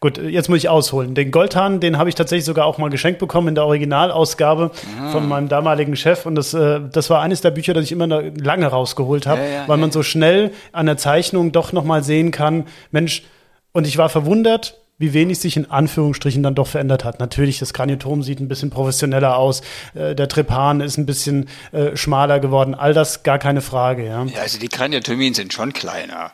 Speaker 1: gut, jetzt muss ich ausholen. Den Goldhahn, den habe ich tatsächlich sogar auch mal geschenkt bekommen in der Originalausgabe ah. von meinem damaligen Chef. Und das, äh, das war eines der Bücher, das ich immer lange rausgeholt habe, ja, ja, weil man so schnell an der Zeichnung doch noch mal sehen kann, Mensch, und ich war verwundert, wie wenig sich in Anführungsstrichen dann doch verändert hat. Natürlich, das Kraniotom sieht ein bisschen professioneller aus, äh, der Trepan ist ein bisschen äh, schmaler geworden, all das gar keine Frage. Ja,
Speaker 3: ja also die Kraniotomien sind schon kleiner.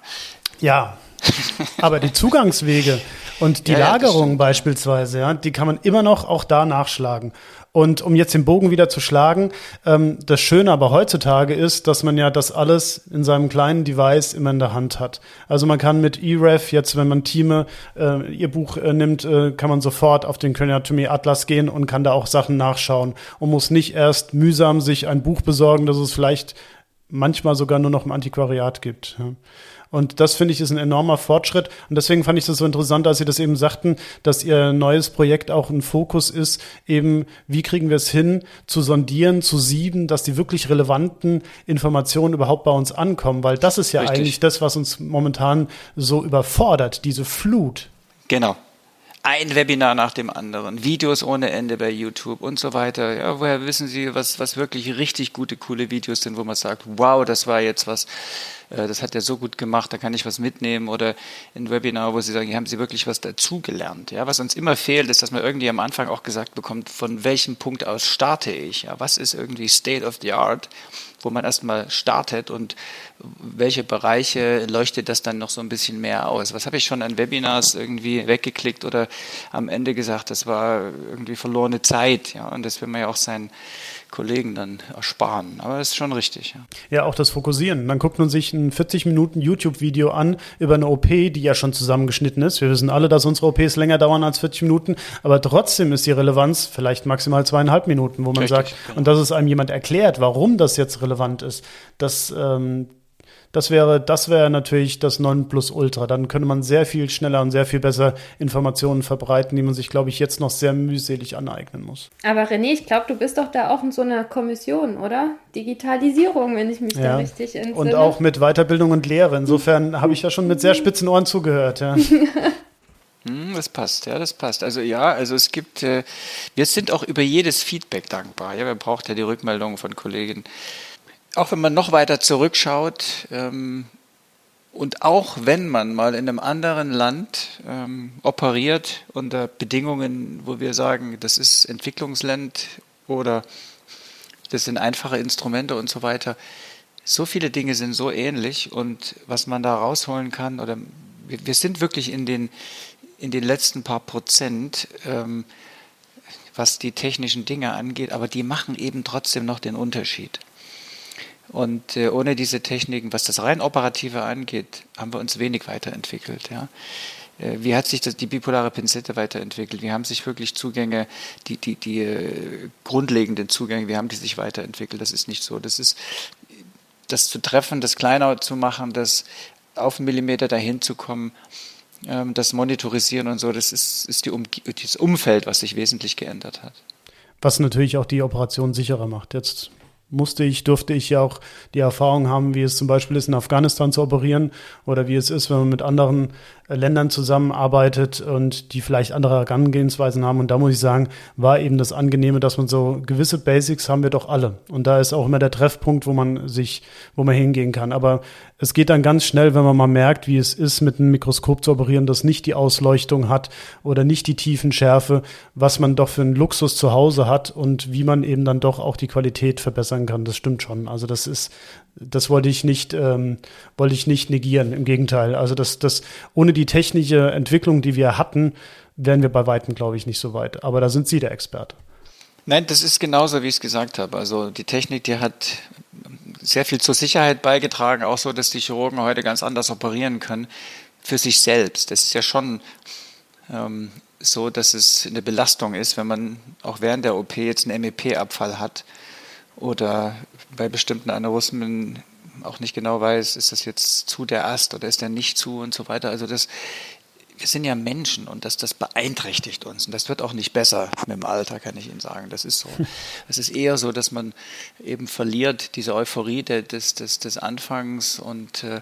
Speaker 1: Ja, aber die Zugangswege und die ja, Lagerung ja, beispielsweise, ja, die kann man immer noch auch da nachschlagen. Und um jetzt den Bogen wieder zu schlagen, ähm, das Schöne aber heutzutage ist, dass man ja das alles in seinem kleinen Device immer in der Hand hat. Also man kann mit eRef jetzt, wenn man Teame äh, ihr Buch äh, nimmt, äh, kann man sofort auf den Craniotomy Atlas gehen und kann da auch Sachen nachschauen und muss nicht erst mühsam sich ein Buch besorgen, das es vielleicht manchmal sogar nur noch im Antiquariat gibt. Ja. Und das finde ich ist ein enormer Fortschritt. Und deswegen fand ich das so interessant, als Sie das eben sagten, dass Ihr neues Projekt auch ein Fokus ist, eben, wie kriegen wir es hin, zu sondieren, zu sieben, dass die wirklich relevanten Informationen überhaupt bei uns ankommen. Weil das ist ja Richtig. eigentlich das, was uns momentan so überfordert, diese Flut.
Speaker 3: Genau. ein Webinar nach dem anderen, Videos ohne Ende bei YouTube und so weiter. Ja, woher wissen Sie, was, was wirklich richtig gute, coole Videos sind, wo man sagt, wow, das war jetzt was, das hat er so gut gemacht, da kann ich was mitnehmen oder ein Webinar, wo Sie sagen, hier haben Sie wirklich was dazugelernt. Ja, was uns immer fehlt, ist, dass man irgendwie am Anfang auch gesagt bekommt, von welchem Punkt aus starte ich? Ja, was ist irgendwie State of the Art? wo man erstmal startet und welche Bereiche leuchtet das dann noch so ein bisschen mehr aus? Was habe ich schon an Webinars irgendwie weggeklickt oder am Ende gesagt, das war irgendwie verlorene Zeit, ja, und das will man ja auch seinen Kollegen dann ersparen. Aber das ist schon richtig.
Speaker 1: Ja, ja auch das Fokussieren. Dann guckt man sich ein 40 Minuten YouTube-Video an über eine OP, die ja schon zusammengeschnitten ist. Wir wissen alle, dass unsere OPs länger dauern als 40 Minuten, aber trotzdem ist die Relevanz vielleicht maximal zweieinhalb Minuten, wo man richtig, sagt, genau. und dass es einem jemand erklärt, warum das jetzt relevant ist, dass ähm, das wäre, das wäre natürlich das Nonplusultra. Dann könnte man sehr viel schneller und sehr viel besser Informationen verbreiten, die man sich, glaube ich, jetzt noch sehr mühselig aneignen muss.
Speaker 2: Aber René, ich glaube, du bist doch da auch in so einer Kommission, oder? Digitalisierung, wenn ich mich ja. da richtig entsinne.
Speaker 1: Und auch mit Weiterbildung und Lehre. Insofern habe ich ja schon mit sehr spitzen Ohren zugehört, ja.
Speaker 3: Hm, das passt, ja, das passt. Also ja, also es gibt, äh, wir sind auch über jedes Feedback dankbar. Ja, man braucht ja die Rückmeldungen von Kollegen auch wenn man noch weiter zurückschaut ähm, und auch wenn man mal in einem anderen Land ähm, operiert unter Bedingungen, wo wir sagen, das ist Entwicklungsland oder das sind einfache Instrumente und so weiter, so viele Dinge sind so ähnlich und was man da rausholen kann oder wir, wir sind wirklich in den in den letzten paar Prozent ähm, was die technischen Dinge angeht, aber die machen eben trotzdem noch den Unterschied. Und äh, ohne diese Techniken, was das rein operative angeht, haben wir uns wenig weiterentwickelt. Ja. Äh, wie hat sich das, die bipolare Pinzette weiterentwickelt? Wie haben sich wirklich Zugänge, die, die, die äh, grundlegenden Zugänge, wie haben die sich weiterentwickelt? Das ist nicht so. Das ist das zu treffen, das kleiner zu machen, das auf einen Millimeter dahin zu kommen, ähm, das Monitorisieren und so, das ist, ist die um, das Umfeld, was sich wesentlich geändert hat.
Speaker 1: Was natürlich auch die Operation sicherer macht. Jetzt musste ich, durfte ich ja auch die Erfahrung haben, wie es zum Beispiel ist, in Afghanistan zu operieren oder wie es ist, wenn man mit anderen Ländern zusammenarbeitet und die vielleicht andere Herangehensweisen haben. Und da muss ich sagen, war eben das Angenehme, dass man so gewisse Basics haben wir doch alle. Und da ist auch immer der Treffpunkt, wo man sich, wo man hingehen kann. Aber es geht dann ganz schnell, wenn man mal merkt, wie es ist, mit einem Mikroskop zu operieren, das nicht die Ausleuchtung hat oder nicht die Tiefenschärfe, was man doch für einen Luxus zu Hause hat und wie man eben dann doch auch die Qualität verbessern kann. Das stimmt schon. Also das ist das wollte ich nicht, ähm, wollte ich nicht negieren. Im Gegenteil. Also das, das, ohne die technische Entwicklung, die wir hatten, wären wir bei Weitem, glaube ich, nicht so weit. Aber da sind Sie der Experte.
Speaker 3: Nein, das ist genauso, wie ich es gesagt habe. Also die Technik, die hat sehr viel zur Sicherheit beigetragen, auch so, dass die Chirurgen heute ganz anders operieren können für sich selbst. Das ist ja schon ähm, so, dass es eine Belastung ist, wenn man auch während der OP jetzt einen MEP-Abfall hat oder bei bestimmten Aneurysmen auch nicht genau weiß, ist das jetzt zu der Ast oder ist der nicht zu und so weiter. Also das, wir sind ja Menschen und das, das beeinträchtigt uns. Und das wird auch nicht besser mit dem Alter, kann ich Ihnen sagen. Das ist so. Es ist eher so, dass man eben verliert diese Euphorie des, des, des Anfangs und äh,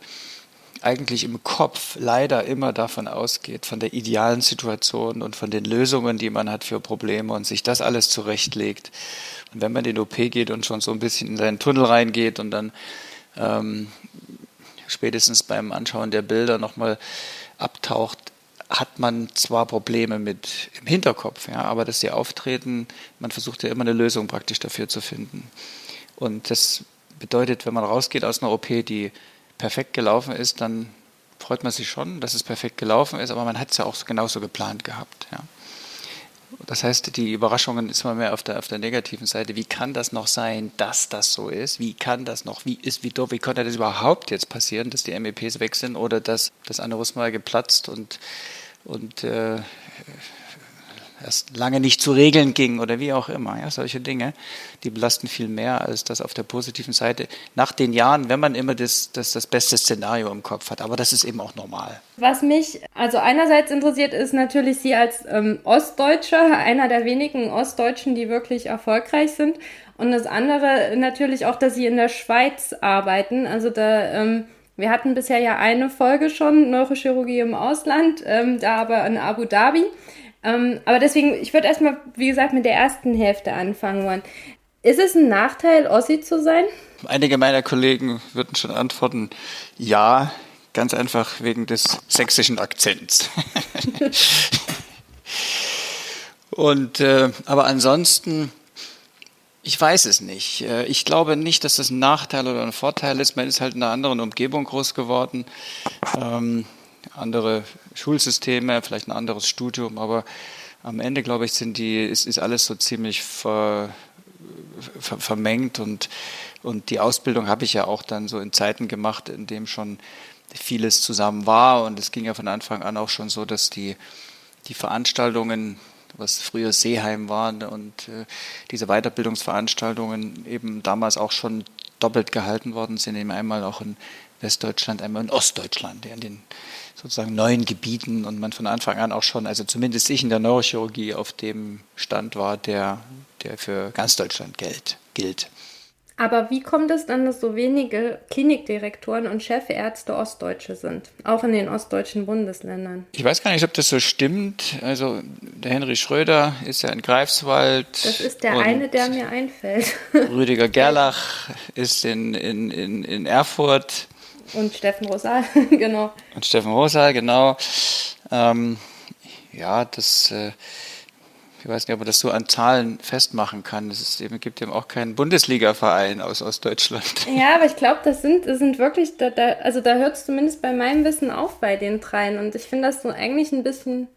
Speaker 3: eigentlich im Kopf leider immer davon ausgeht, von der idealen Situation und von den Lösungen, die man hat für Probleme und sich das alles zurechtlegt. Und wenn man in den OP geht und schon so ein bisschen in seinen Tunnel reingeht und dann ähm, spätestens beim Anschauen der Bilder nochmal abtaucht, hat man zwar Probleme mit im Hinterkopf, ja, aber dass sie auftreten, man versucht ja immer eine Lösung praktisch dafür zu finden. Und das bedeutet, wenn man rausgeht aus einer OP, die perfekt gelaufen ist, dann freut man sich schon, dass es perfekt gelaufen ist, aber man hat es ja auch genauso geplant gehabt. Ja. Das heißt, die Überraschungen ist immer mehr auf der, auf der negativen Seite. Wie kann das noch sein, dass das so ist? Wie kann das noch, wie ist, wie wie konnte das überhaupt jetzt passieren, dass die MEPs weg sind oder dass das Aneurysma geplatzt und, und äh, erst lange nicht zu regeln ging oder wie auch immer. Ja, solche Dinge, die belasten viel mehr als das auf der positiven Seite. Nach den Jahren, wenn man immer das, das, das beste Szenario im Kopf hat. Aber das ist eben auch normal.
Speaker 2: Was mich also einerseits interessiert, ist natürlich Sie als ähm, Ostdeutscher, einer der wenigen Ostdeutschen, die wirklich erfolgreich sind. Und das andere natürlich auch, dass Sie in der Schweiz arbeiten. Also da... Ähm, wir hatten bisher ja eine Folge schon, Neurochirurgie im Ausland, ähm, da aber in Abu Dhabi. Ähm, aber deswegen, ich würde erstmal, wie gesagt, mit der ersten Hälfte anfangen wollen. Ist es ein Nachteil, Ossi zu sein?
Speaker 3: Einige meiner Kollegen würden schon antworten, ja, ganz einfach wegen des sächsischen Akzents. Und äh, aber ansonsten, ich weiß es nicht. Äh, ich glaube nicht, dass das ein Nachteil oder ein Vorteil ist. Man ist halt in einer anderen Umgebung groß geworden, ähm, andere Schulsysteme, vielleicht ein anderes Studium, aber am Ende glaube ich, sind die ist, ist alles so ziemlich ver, ver, vermengt und und die Ausbildung habe ich ja auch dann so in Zeiten gemacht, in dem schon vieles zusammen war und es ging ja von Anfang an auch schon so, dass die die Veranstaltungen was früher Seeheim war und äh, diese Weiterbildungsveranstaltungen eben damals auch schon doppelt gehalten worden sind, eben einmal auch in Westdeutschland, einmal in Ostdeutschland, in den sozusagen neuen Gebieten und man von Anfang an auch schon, also zumindest ich in der Neurochirurgie auf dem Stand war, der, der für ganz Deutschland gilt. gilt.
Speaker 2: Aber wie kommt es dann, dass so wenige Klinikdirektoren und Chefärzte Ostdeutsche sind? Auch in den ostdeutschen Bundesländern.
Speaker 3: Ich weiß gar nicht, ob das so stimmt. Also der Henry Schröder ist ja in Greifswald.
Speaker 2: Das ist der eine, der mir einfällt.
Speaker 3: Rüdiger Gerlach ist in, in, in, in Erfurt.
Speaker 2: Und Steffen Rosal, genau.
Speaker 3: Und Steffen Rosal, genau. Ähm, ja, das... Äh, ich weiß nicht, ob man das so an Zahlen festmachen kann. Es eben, gibt eben auch keinen Bundesliga-Verein aus Ostdeutschland.
Speaker 2: Ja, aber ich glaube, das sind, das sind wirklich, da, da, also da hört es zumindest bei meinem Wissen auf bei den dreien. Und ich finde das so eigentlich ein bisschen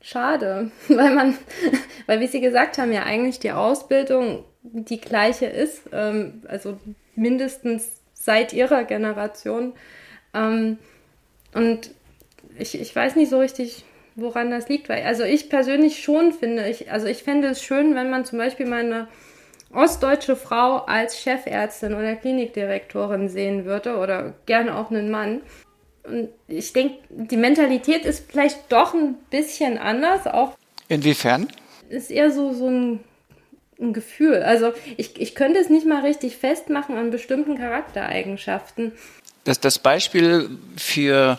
Speaker 2: schade, weil man, weil wie Sie gesagt haben, ja eigentlich die Ausbildung die gleiche ist, ähm, also mindestens seit ihrer Generation. Ähm, und ich, ich weiß nicht so richtig, woran das liegt. Weil, also ich persönlich schon finde, ich, also ich fände es schön, wenn man zum Beispiel mal eine ostdeutsche Frau als Chefärztin oder Klinikdirektorin sehen würde oder gerne auch einen Mann. Und ich denke, die Mentalität ist vielleicht doch ein bisschen anders. Auch
Speaker 3: Inwiefern?
Speaker 2: Ist eher so, so ein, ein Gefühl. Also ich, ich könnte es nicht mal richtig festmachen an bestimmten Charaktereigenschaften.
Speaker 3: Das, das Beispiel für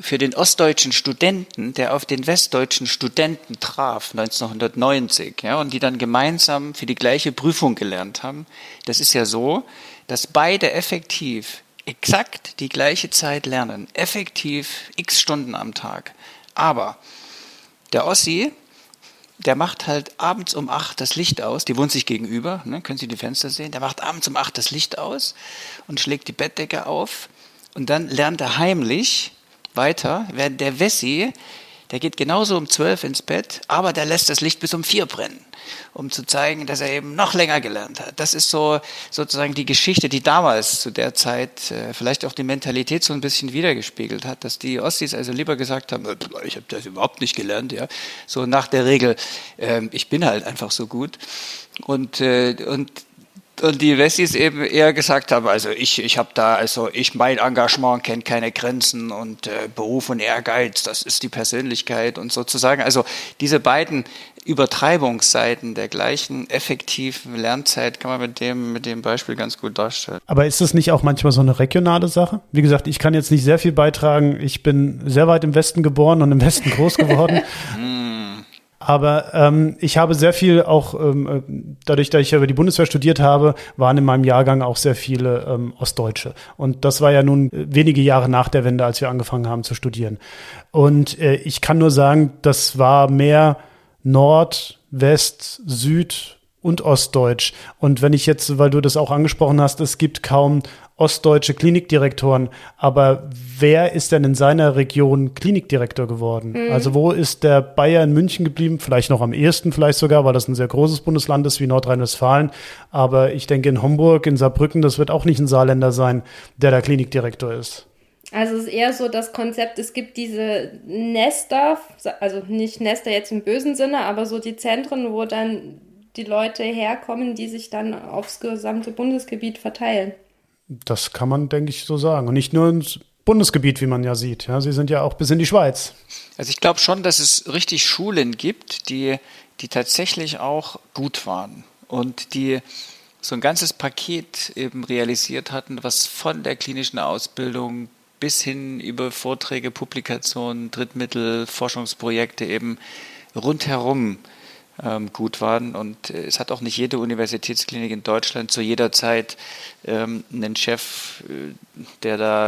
Speaker 3: für den ostdeutschen Studenten, der auf den westdeutschen Studenten traf 1990, ja, und die dann gemeinsam für die gleiche Prüfung gelernt haben, das ist ja so, dass beide effektiv exakt die gleiche Zeit lernen, effektiv x Stunden am Tag. Aber der Ossi, der macht halt abends um acht das Licht aus, die wohnt sich gegenüber, ne, können Sie die Fenster sehen, der macht abends um acht das Licht aus und schlägt die Bettdecke auf. Und dann lernt er heimlich weiter, während der Wessi, der geht genauso um zwölf ins Bett, aber der lässt das Licht bis um vier brennen, um zu zeigen, dass er eben noch länger gelernt hat. Das ist so sozusagen die Geschichte, die damals zu der Zeit äh, vielleicht auch die Mentalität so ein bisschen wiedergespiegelt hat, dass die Ostis also lieber gesagt haben, äh, ich habe das überhaupt nicht gelernt, ja, so nach der Regel, äh, ich bin halt einfach so gut. Und, äh, und und die Wessis eben eher gesagt haben, also ich, ich habe da, also ich, mein Engagement kennt keine Grenzen und äh, Beruf und Ehrgeiz, das ist die Persönlichkeit und sozusagen, also diese beiden Übertreibungsseiten der gleichen effektiven Lernzeit kann man mit dem, mit dem Beispiel ganz gut darstellen.
Speaker 1: Aber ist das nicht auch manchmal so eine regionale Sache? Wie gesagt, ich kann jetzt nicht sehr viel beitragen. Ich bin sehr weit im Westen geboren und im Westen groß geworden. Aber ähm, ich habe sehr viel auch, ähm, äh, dadurch, dass ich über die Bundeswehr studiert habe, waren in meinem Jahrgang auch sehr viele ähm, Ostdeutsche. Und das war ja nun wenige Jahre nach der Wende, als wir angefangen haben zu studieren. Und äh, ich kann nur sagen, das war mehr Nord, West, Süd und Ostdeutsch. Und wenn ich jetzt, weil du das auch angesprochen hast, es gibt kaum ostdeutsche Klinikdirektoren, aber wer ist denn in seiner Region Klinikdirektor geworden? Mhm. Also wo ist der Bayer in München geblieben? Vielleicht noch am ehesten, vielleicht sogar, weil das ein sehr großes Bundesland ist wie Nordrhein-Westfalen. Aber ich denke in Homburg, in Saarbrücken, das wird auch nicht ein Saarländer sein, der da Klinikdirektor ist.
Speaker 2: Also es ist eher so das Konzept, es gibt diese Nester, also nicht Nester jetzt im bösen Sinne, aber so die Zentren, wo dann die Leute herkommen, die sich dann aufs gesamte Bundesgebiet verteilen.
Speaker 1: Das kann man, denke ich, so sagen. Und nicht nur ins Bundesgebiet, wie man ja sieht. Ja, sie sind ja auch bis in die Schweiz.
Speaker 3: Also ich glaube schon, dass es richtig Schulen gibt, die, die tatsächlich auch gut waren und die so ein ganzes Paket eben realisiert hatten, was von der klinischen Ausbildung bis hin über Vorträge, Publikationen, Drittmittel, Forschungsprojekte eben rundherum ähm, gut waren. Und äh, es hat auch nicht jede Universitätsklinik in Deutschland zu jeder Zeit ähm, einen Chef, äh, der da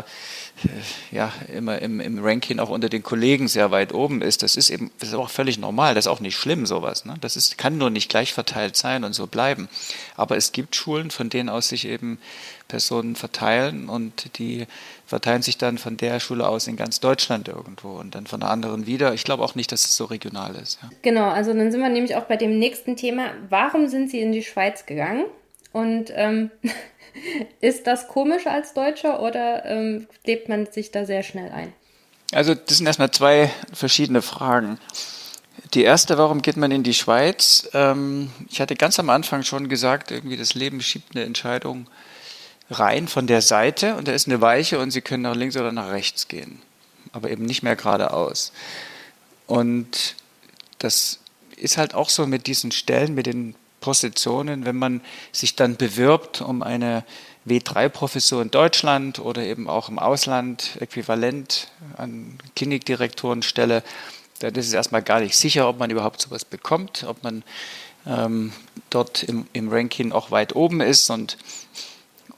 Speaker 3: äh, ja immer im, im Ranking auch unter den Kollegen sehr weit oben ist. Das ist eben das ist auch völlig normal, das ist auch nicht schlimm, sowas. Ne? Das ist, kann nur nicht gleich verteilt sein und so bleiben. Aber es gibt Schulen, von denen aus sich eben Personen verteilen und die verteilen sich dann von der Schule aus in ganz Deutschland irgendwo und dann von der anderen wieder. Ich glaube auch nicht, dass es so regional ist. Ja.
Speaker 2: Genau, also dann sind wir nämlich auch bei dem nächsten Thema. Warum sind Sie in die Schweiz gegangen? Und ähm, ist das komisch als Deutscher oder ähm, lebt man sich da sehr schnell ein?
Speaker 3: Also das sind erstmal zwei verschiedene Fragen. Die erste, warum geht man in die Schweiz? Ähm, ich hatte ganz am Anfang schon gesagt, irgendwie das Leben schiebt eine Entscheidung rein von der Seite und da ist eine Weiche und Sie können nach links oder nach rechts gehen, aber eben nicht mehr geradeaus. Und das ist halt auch so mit diesen Stellen, mit den Positionen, wenn man sich dann bewirbt um eine W3-Professur in Deutschland oder eben auch im Ausland äquivalent an Klinikdirektorenstelle, dann ist es erstmal gar nicht sicher, ob man überhaupt sowas bekommt, ob man ähm, dort im, im Ranking auch weit oben ist. Und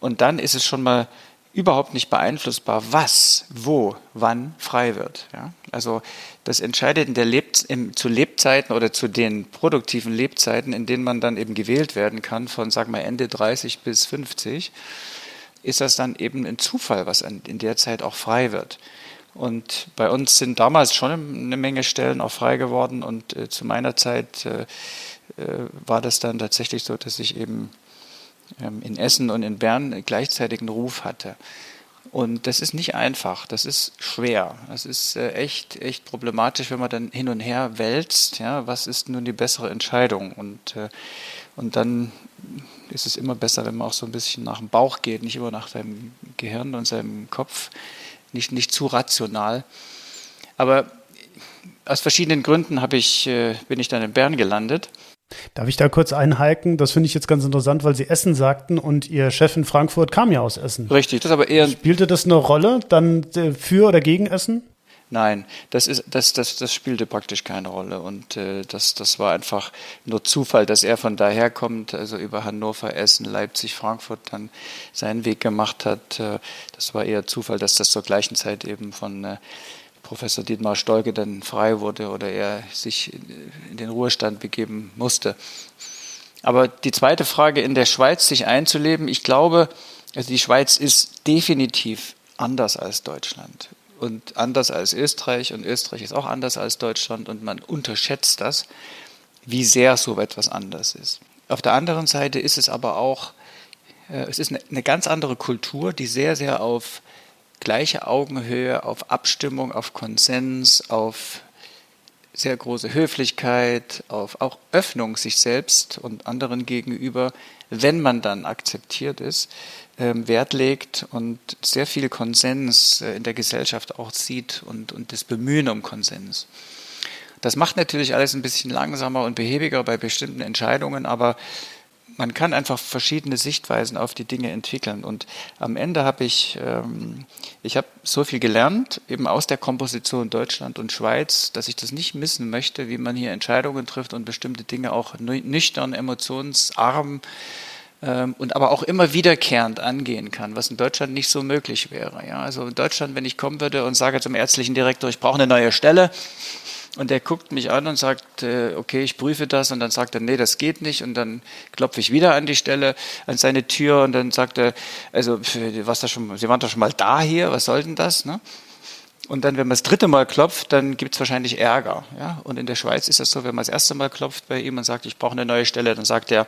Speaker 3: und dann ist es schon mal überhaupt nicht beeinflussbar, was, wo, wann frei wird. Ja? Also das entscheidet in der Leb im, zu Lebzeiten oder zu den produktiven Lebzeiten, in denen man dann eben gewählt werden kann, von sag mal Ende 30 bis 50, ist das dann eben ein Zufall, was in der Zeit auch frei wird. Und bei uns sind damals schon eine Menge Stellen auch frei geworden und äh, zu meiner Zeit äh, äh, war das dann tatsächlich so, dass ich eben in Essen und in Bern gleichzeitig einen Ruf hatte. Und das ist nicht einfach, das ist schwer. Das ist äh, echt, echt problematisch, wenn man dann hin und her wälzt. Ja, was ist nun die bessere Entscheidung? Und, äh, und dann ist es immer besser, wenn man auch so ein bisschen nach dem Bauch geht, nicht immer nach seinem Gehirn und seinem Kopf, nicht, nicht zu rational. Aber aus verschiedenen Gründen ich, äh, bin ich dann in Bern gelandet
Speaker 1: Darf ich da kurz einhalten? Das finde ich jetzt ganz interessant, weil Sie Essen sagten und Ihr Chef in Frankfurt kam ja aus Essen.
Speaker 3: Richtig, das aber eher.
Speaker 1: Spielte das eine Rolle dann äh, für oder gegen Essen?
Speaker 3: Nein, das, ist, das, das, das spielte praktisch keine Rolle. Und äh, das, das war einfach nur Zufall, dass er von daher kommt, also über Hannover, Essen, Leipzig, Frankfurt dann seinen Weg gemacht hat. Äh, das war eher Zufall, dass das zur gleichen Zeit eben von äh, Professor Dietmar Stolke dann frei wurde oder er sich in den Ruhestand begeben musste. Aber die zweite Frage, in der Schweiz sich einzuleben, ich glaube, also die Schweiz ist definitiv anders als Deutschland und anders als Österreich und Österreich ist auch anders als Deutschland und man unterschätzt das, wie sehr so etwas anders ist. Auf der anderen Seite ist es aber auch, äh, es ist eine ganz andere Kultur, die sehr, sehr auf gleiche Augenhöhe, auf Abstimmung, auf Konsens, auf sehr große Höflichkeit, auf auch Öffnung sich selbst und anderen gegenüber, wenn man dann akzeptiert ist, ähm, Wert legt und sehr viel Konsens äh, in der Gesellschaft auch sieht und, und das Bemühen um Konsens. Das macht natürlich alles ein bisschen langsamer und behäbiger bei bestimmten Entscheidungen, aber man kann einfach verschiedene Sichtweisen auf die Dinge entwickeln. Und am Ende habe ich, ähm, ich habe so viel gelernt, eben aus der Komposition Deutschland und Schweiz, dass ich das nicht missen möchte, wie man hier Entscheidungen trifft und bestimmte Dinge auch nüchtern, emotionsarm ähm, und aber auch immer wiederkehrend angehen kann, was in Deutschland nicht so möglich wäre. Ja, also in Deutschland, wenn ich kommen würde und sage zum ärztlichen Direktor, ich brauche eine neue Stelle, und er guckt mich an und sagt, äh, okay, ich prüfe das. Und dann sagt er, nee, das geht nicht. Und dann klopfe ich wieder an die Stelle, an seine Tür. Und dann sagt er, also, was da schon, Sie waren doch schon mal da hier, was soll denn das? Ne? Und dann, wenn man das dritte Mal klopft, dann gibt es wahrscheinlich Ärger. Ja? Und in der Schweiz ist das so, wenn man das erste Mal klopft bei ihm und sagt, ich brauche eine neue Stelle, dann sagt er,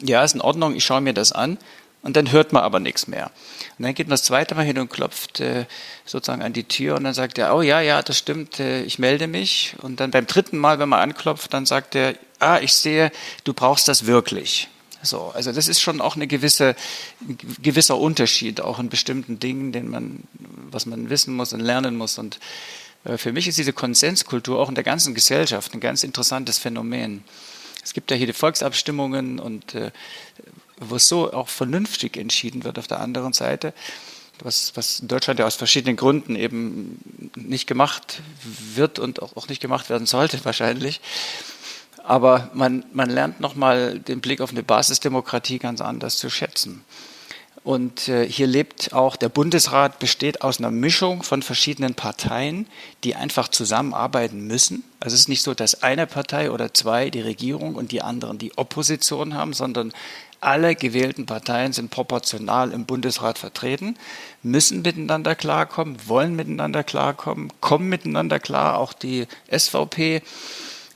Speaker 3: ja, ist in Ordnung, ich schaue mir das an. Und dann hört man aber nichts mehr. Und dann geht man das zweite Mal hin und klopft äh, sozusagen an die Tür und dann sagt er, oh ja, ja, das stimmt, äh, ich melde mich. Und dann beim dritten Mal, wenn man anklopft, dann sagt er, ah, ich sehe, du brauchst das wirklich. So, also das ist schon auch eine gewisse, ein gewisser Unterschied, auch in bestimmten Dingen, den man, was man wissen muss und lernen muss. Und äh, für mich ist diese Konsenskultur auch in der ganzen Gesellschaft ein ganz interessantes Phänomen. Es gibt ja hier die Volksabstimmungen und äh, wo es so auch vernünftig entschieden wird auf der anderen Seite. was, was in Deutschland ja aus verschiedenen Gründen eben nicht gemacht wird und auch, nicht gemacht werden sollte wahrscheinlich. Aber man, man lernt nochmal den Blick auf eine Basisdemokratie ganz anders zu schätzen. Und äh, hier lebt auch der Bundesrat, besteht aus einer Mischung von verschiedenen Parteien, die einfach zusammenarbeiten müssen. Also es ist nicht so, dass eine Partei oder zwei die Regierung und die anderen die Opposition haben, sondern alle gewählten Parteien sind proportional im Bundesrat vertreten, müssen miteinander klarkommen, wollen miteinander klarkommen, kommen miteinander klar, auch die SVP.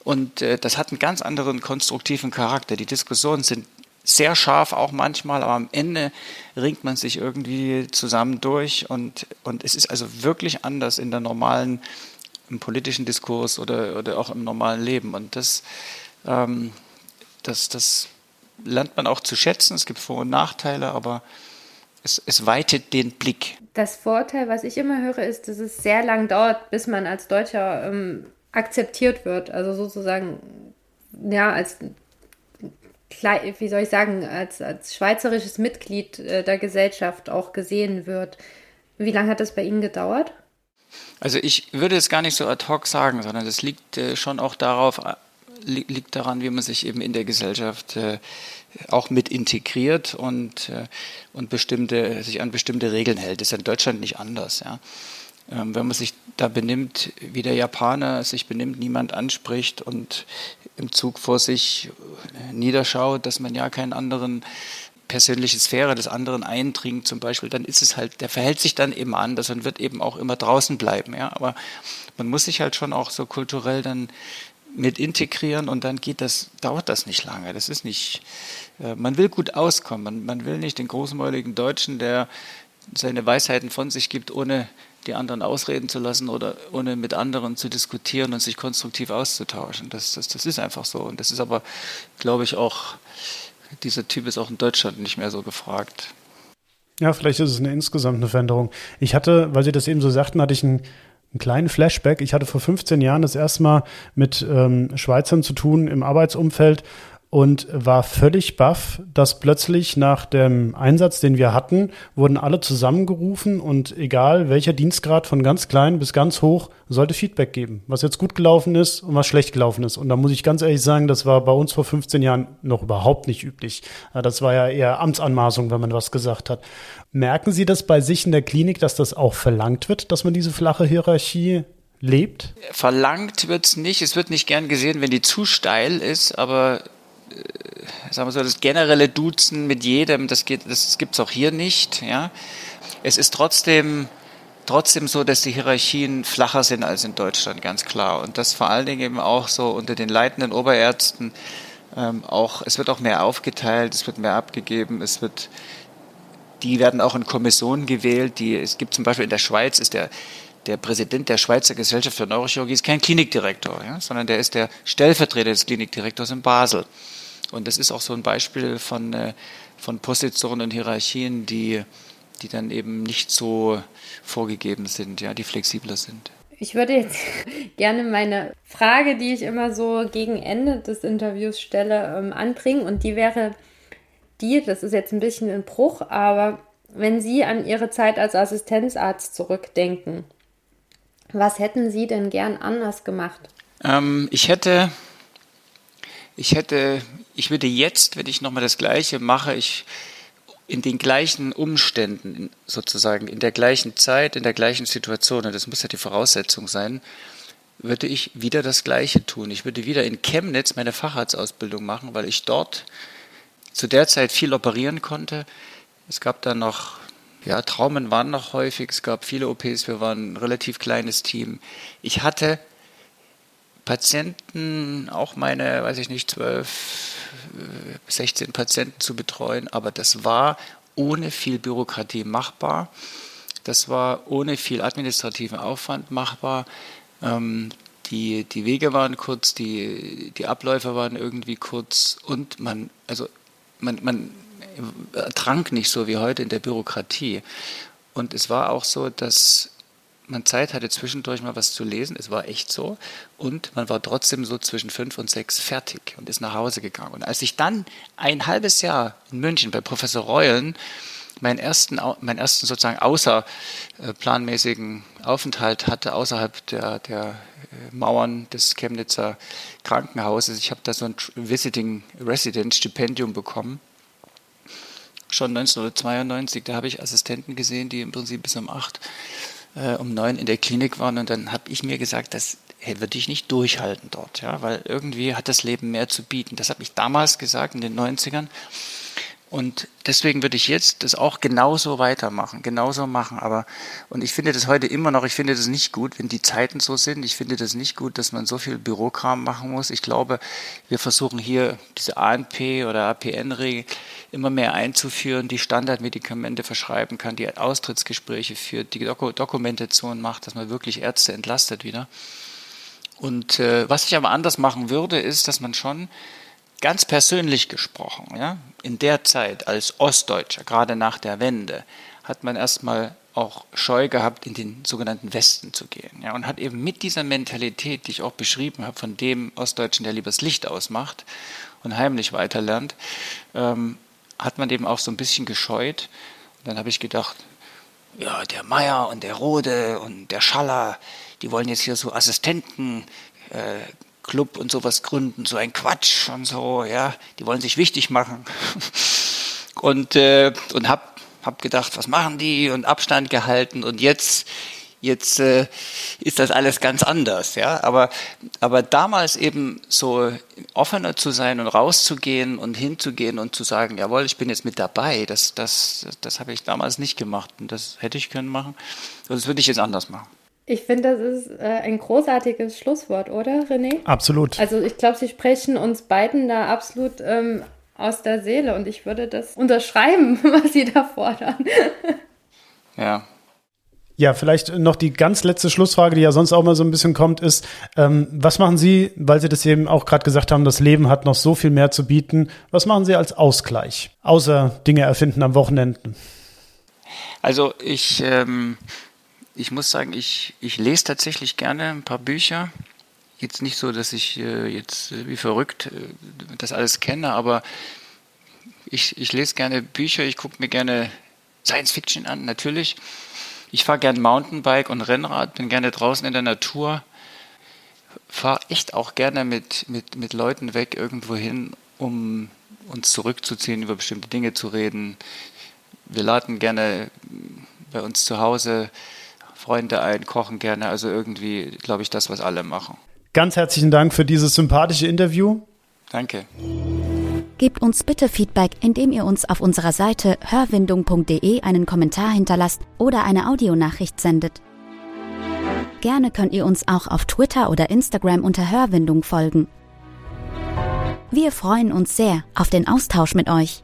Speaker 3: Und äh, das hat einen ganz anderen konstruktiven Charakter. Die Diskussionen sind sehr scharf auch manchmal, aber am Ende ringt man sich irgendwie zusammen durch und, und es ist also wirklich anders in der normalen, im politischen Diskurs oder, oder auch im normalen Leben. Und das, ähm, das, das lernt man auch zu schätzen. Es gibt Vor- und Nachteile, aber es, es weitet den Blick.
Speaker 2: Das Vorteil, was ich immer höre, ist, dass es sehr lang dauert, bis man als Deutscher ähm, akzeptiert wird. Also sozusagen, ja, als wie soll ich sagen, als, als schweizerisches Mitglied äh, der Gesellschaft auch gesehen wird. Wie lange hat das bei Ihnen gedauert?
Speaker 3: Also ich würde es gar nicht so ad hoc sagen, sondern es liegt äh, schon auch darauf, li liegt daran, wie man sich eben in der Gesellschaft äh, auch mit integriert und, äh, und bestimmte, sich an bestimmte Regeln hält. Das ist in Deutschland nicht anders. Ja. Ähm, wenn man sich da benimmt, wie der Japaner sich benimmt, niemand anspricht und im Zug vor sich niederschaut, dass man ja keinen anderen persönliche Sphäre des anderen eindringt zum Beispiel, dann ist es halt, der verhält sich dann eben anders und wird eben auch immer draußen bleiben. Ja? Aber man muss sich halt schon auch so kulturell dann mit integrieren und dann geht das, dauert das nicht lange. Das ist nicht, äh, man will gut auskommen. Man, man will nicht den großmäuligen Deutschen, der seine Weisheiten von sich gibt, ohne die anderen ausreden zu lassen oder ohne mit anderen zu diskutieren und sich konstruktiv auszutauschen. Das, das, das ist einfach so. Und das ist aber, glaube ich, auch, dieser Typ ist auch in Deutschland nicht mehr so gefragt.
Speaker 1: Ja, vielleicht ist es eine insgesamt eine Veränderung. Ich hatte, weil Sie das eben so sagten, hatte ich einen, einen kleinen Flashback. Ich hatte vor 15 Jahren das erste Mal mit ähm, Schweizern zu tun im Arbeitsumfeld und war völlig baff, dass plötzlich nach dem Einsatz, den wir hatten, wurden alle zusammengerufen und egal welcher Dienstgrad von ganz klein bis ganz hoch sollte Feedback geben, was jetzt gut gelaufen ist und was schlecht gelaufen ist. Und da muss ich ganz ehrlich sagen, das war bei uns vor 15 Jahren noch überhaupt nicht üblich. Das war ja eher Amtsanmaßung, wenn man was gesagt hat. Merken Sie das bei sich in der Klinik, dass das auch verlangt wird, dass man diese flache Hierarchie lebt?
Speaker 3: Verlangt wird es nicht. Es wird nicht gern gesehen, wenn die zu steil ist, aber sagen wir so, das generelle Duzen mit jedem, das, das gibt es auch hier nicht. Ja. Es ist trotzdem, trotzdem so, dass die Hierarchien flacher sind als in Deutschland, ganz klar. Und das vor allen Dingen eben auch so unter den leitenden Oberärzten. Ähm, auch, es wird auch mehr aufgeteilt, es wird mehr abgegeben, es wird, die werden auch in Kommissionen gewählt. Die, es gibt zum Beispiel in der Schweiz ist der der Präsident der Schweizer Gesellschaft für Neurochirurgie ist kein Klinikdirektor, ja, sondern der ist der Stellvertreter des Klinikdirektors in Basel. Und das ist auch so ein Beispiel von, äh, von Positionen und Hierarchien, die, die dann eben nicht so vorgegeben sind, ja, die flexibler sind.
Speaker 2: Ich würde jetzt gerne meine Frage, die ich immer so gegen Ende des Interviews stelle, ähm, anbringen. Und die wäre die, das ist jetzt ein bisschen ein Bruch, aber wenn Sie an Ihre Zeit als Assistenzarzt zurückdenken, was hätten Sie denn gern anders gemacht?
Speaker 3: Ähm, ich hätte ich hätte, ich würde jetzt, wenn ich nochmal das Gleiche mache, ich in den gleichen Umständen sozusagen, in der gleichen Zeit, in der gleichen Situation, und das muss ja die Voraussetzung sein, würde ich wieder das Gleiche tun. Ich würde wieder in Chemnitz meine Facharztausbildung machen, weil ich dort zu der Zeit viel operieren konnte. Es gab da noch, ja, Traumen waren noch häufig, es gab viele OPs, wir waren ein relativ kleines Team. Ich hatte Patienten, auch meine, weiß ich nicht, 12, 16 Patienten zu betreuen, aber das war ohne viel Bürokratie machbar. Das war ohne viel administrativen Aufwand machbar. Ähm, die, die Wege waren kurz, die, die Abläufe waren irgendwie kurz und man, also man, man trank nicht so wie heute in der Bürokratie. Und es war auch so, dass man Zeit hatte, zwischendurch mal was zu lesen. Es war echt so. Und man war trotzdem so zwischen fünf und sechs fertig und ist nach Hause gegangen. Und als ich dann ein halbes Jahr in München bei Professor Reulen meinen ersten, meinen ersten sozusagen außerplanmäßigen Aufenthalt hatte, außerhalb der, der Mauern des Chemnitzer Krankenhauses. Ich habe da so ein Visiting Resident Stipendium bekommen. Schon 1992, da habe ich Assistenten gesehen, die im Prinzip bis um acht, äh, um neun in der Klinik waren. Und dann habe ich mir gesagt, das würde ich nicht durchhalten dort, ja, weil irgendwie hat das Leben mehr zu bieten. Das habe ich damals gesagt in den 90ern. Und deswegen würde ich jetzt das auch genauso weitermachen, genauso machen. Aber, und ich finde das heute immer noch, ich finde das nicht gut, wenn die Zeiten so sind. Ich finde das nicht gut, dass man so viel Bürokram machen muss. Ich glaube, wir versuchen hier diese ANP oder APN-Regel immer mehr einzuführen, die Standardmedikamente verschreiben kann, die Austrittsgespräche führt, die Doku Dokumentation macht, dass man wirklich Ärzte entlastet wieder. Und äh, was ich aber anders machen würde, ist, dass man schon ganz persönlich gesprochen, ja, in der Zeit als Ostdeutscher, gerade nach der Wende, hat man erstmal auch Scheu gehabt, in den sogenannten Westen zu gehen. Ja, und hat eben mit dieser Mentalität, die ich auch beschrieben habe, von dem Ostdeutschen, der lieber das Licht ausmacht und heimlich weiterlernt, ähm, hat man eben auch so ein bisschen gescheut. Und dann habe ich gedacht, ja, der Meier und der Rode und der Schaller, die wollen jetzt hier so Assistenten äh, Club und sowas gründen, so ein Quatsch und so, ja, die wollen sich wichtig machen. und äh, und hab, hab gedacht, was machen die und Abstand gehalten und jetzt jetzt äh, ist das alles ganz anders, ja. Aber, aber damals eben so offener zu sein und rauszugehen und hinzugehen und zu sagen, jawohl, ich bin jetzt mit dabei, das, das, das habe ich damals nicht gemacht und das hätte ich können machen. Das würde ich jetzt anders machen.
Speaker 2: Ich finde, das ist äh, ein großartiges Schlusswort, oder, René?
Speaker 1: Absolut.
Speaker 2: Also ich glaube, Sie sprechen uns beiden da absolut ähm, aus der Seele und ich würde das unterschreiben, was Sie da fordern.
Speaker 3: ja.
Speaker 1: Ja, vielleicht noch die ganz letzte Schlussfrage, die ja sonst auch mal so ein bisschen kommt, ist, ähm, was machen Sie, weil Sie das eben auch gerade gesagt haben, das Leben hat noch so viel mehr zu bieten, was machen Sie als Ausgleich, außer Dinge erfinden am Wochenende?
Speaker 3: Also ich... Ähm ich muss sagen, ich, ich lese tatsächlich gerne ein paar Bücher. Jetzt nicht so, dass ich äh, jetzt äh, wie verrückt äh, das alles kenne, aber ich, ich lese gerne Bücher, ich gucke mir gerne Science Fiction an, natürlich. Ich fahre gerne Mountainbike und Rennrad, bin gerne draußen in der Natur, fahre echt auch gerne mit, mit, mit Leuten weg irgendwo hin, um uns zurückzuziehen, über bestimmte Dinge zu reden. Wir laden gerne bei uns zu Hause Freunde ein, kochen gerne. Also irgendwie, glaube ich, das, was alle machen.
Speaker 1: Ganz herzlichen Dank für dieses sympathische Interview.
Speaker 3: Danke.
Speaker 4: Gebt uns bitte Feedback, indem ihr uns auf unserer Seite hörwindung.de einen Kommentar hinterlasst oder eine Audionachricht sendet. Gerne könnt ihr uns auch auf Twitter oder Instagram unter Hörwindung folgen. Wir freuen uns sehr auf den Austausch mit euch.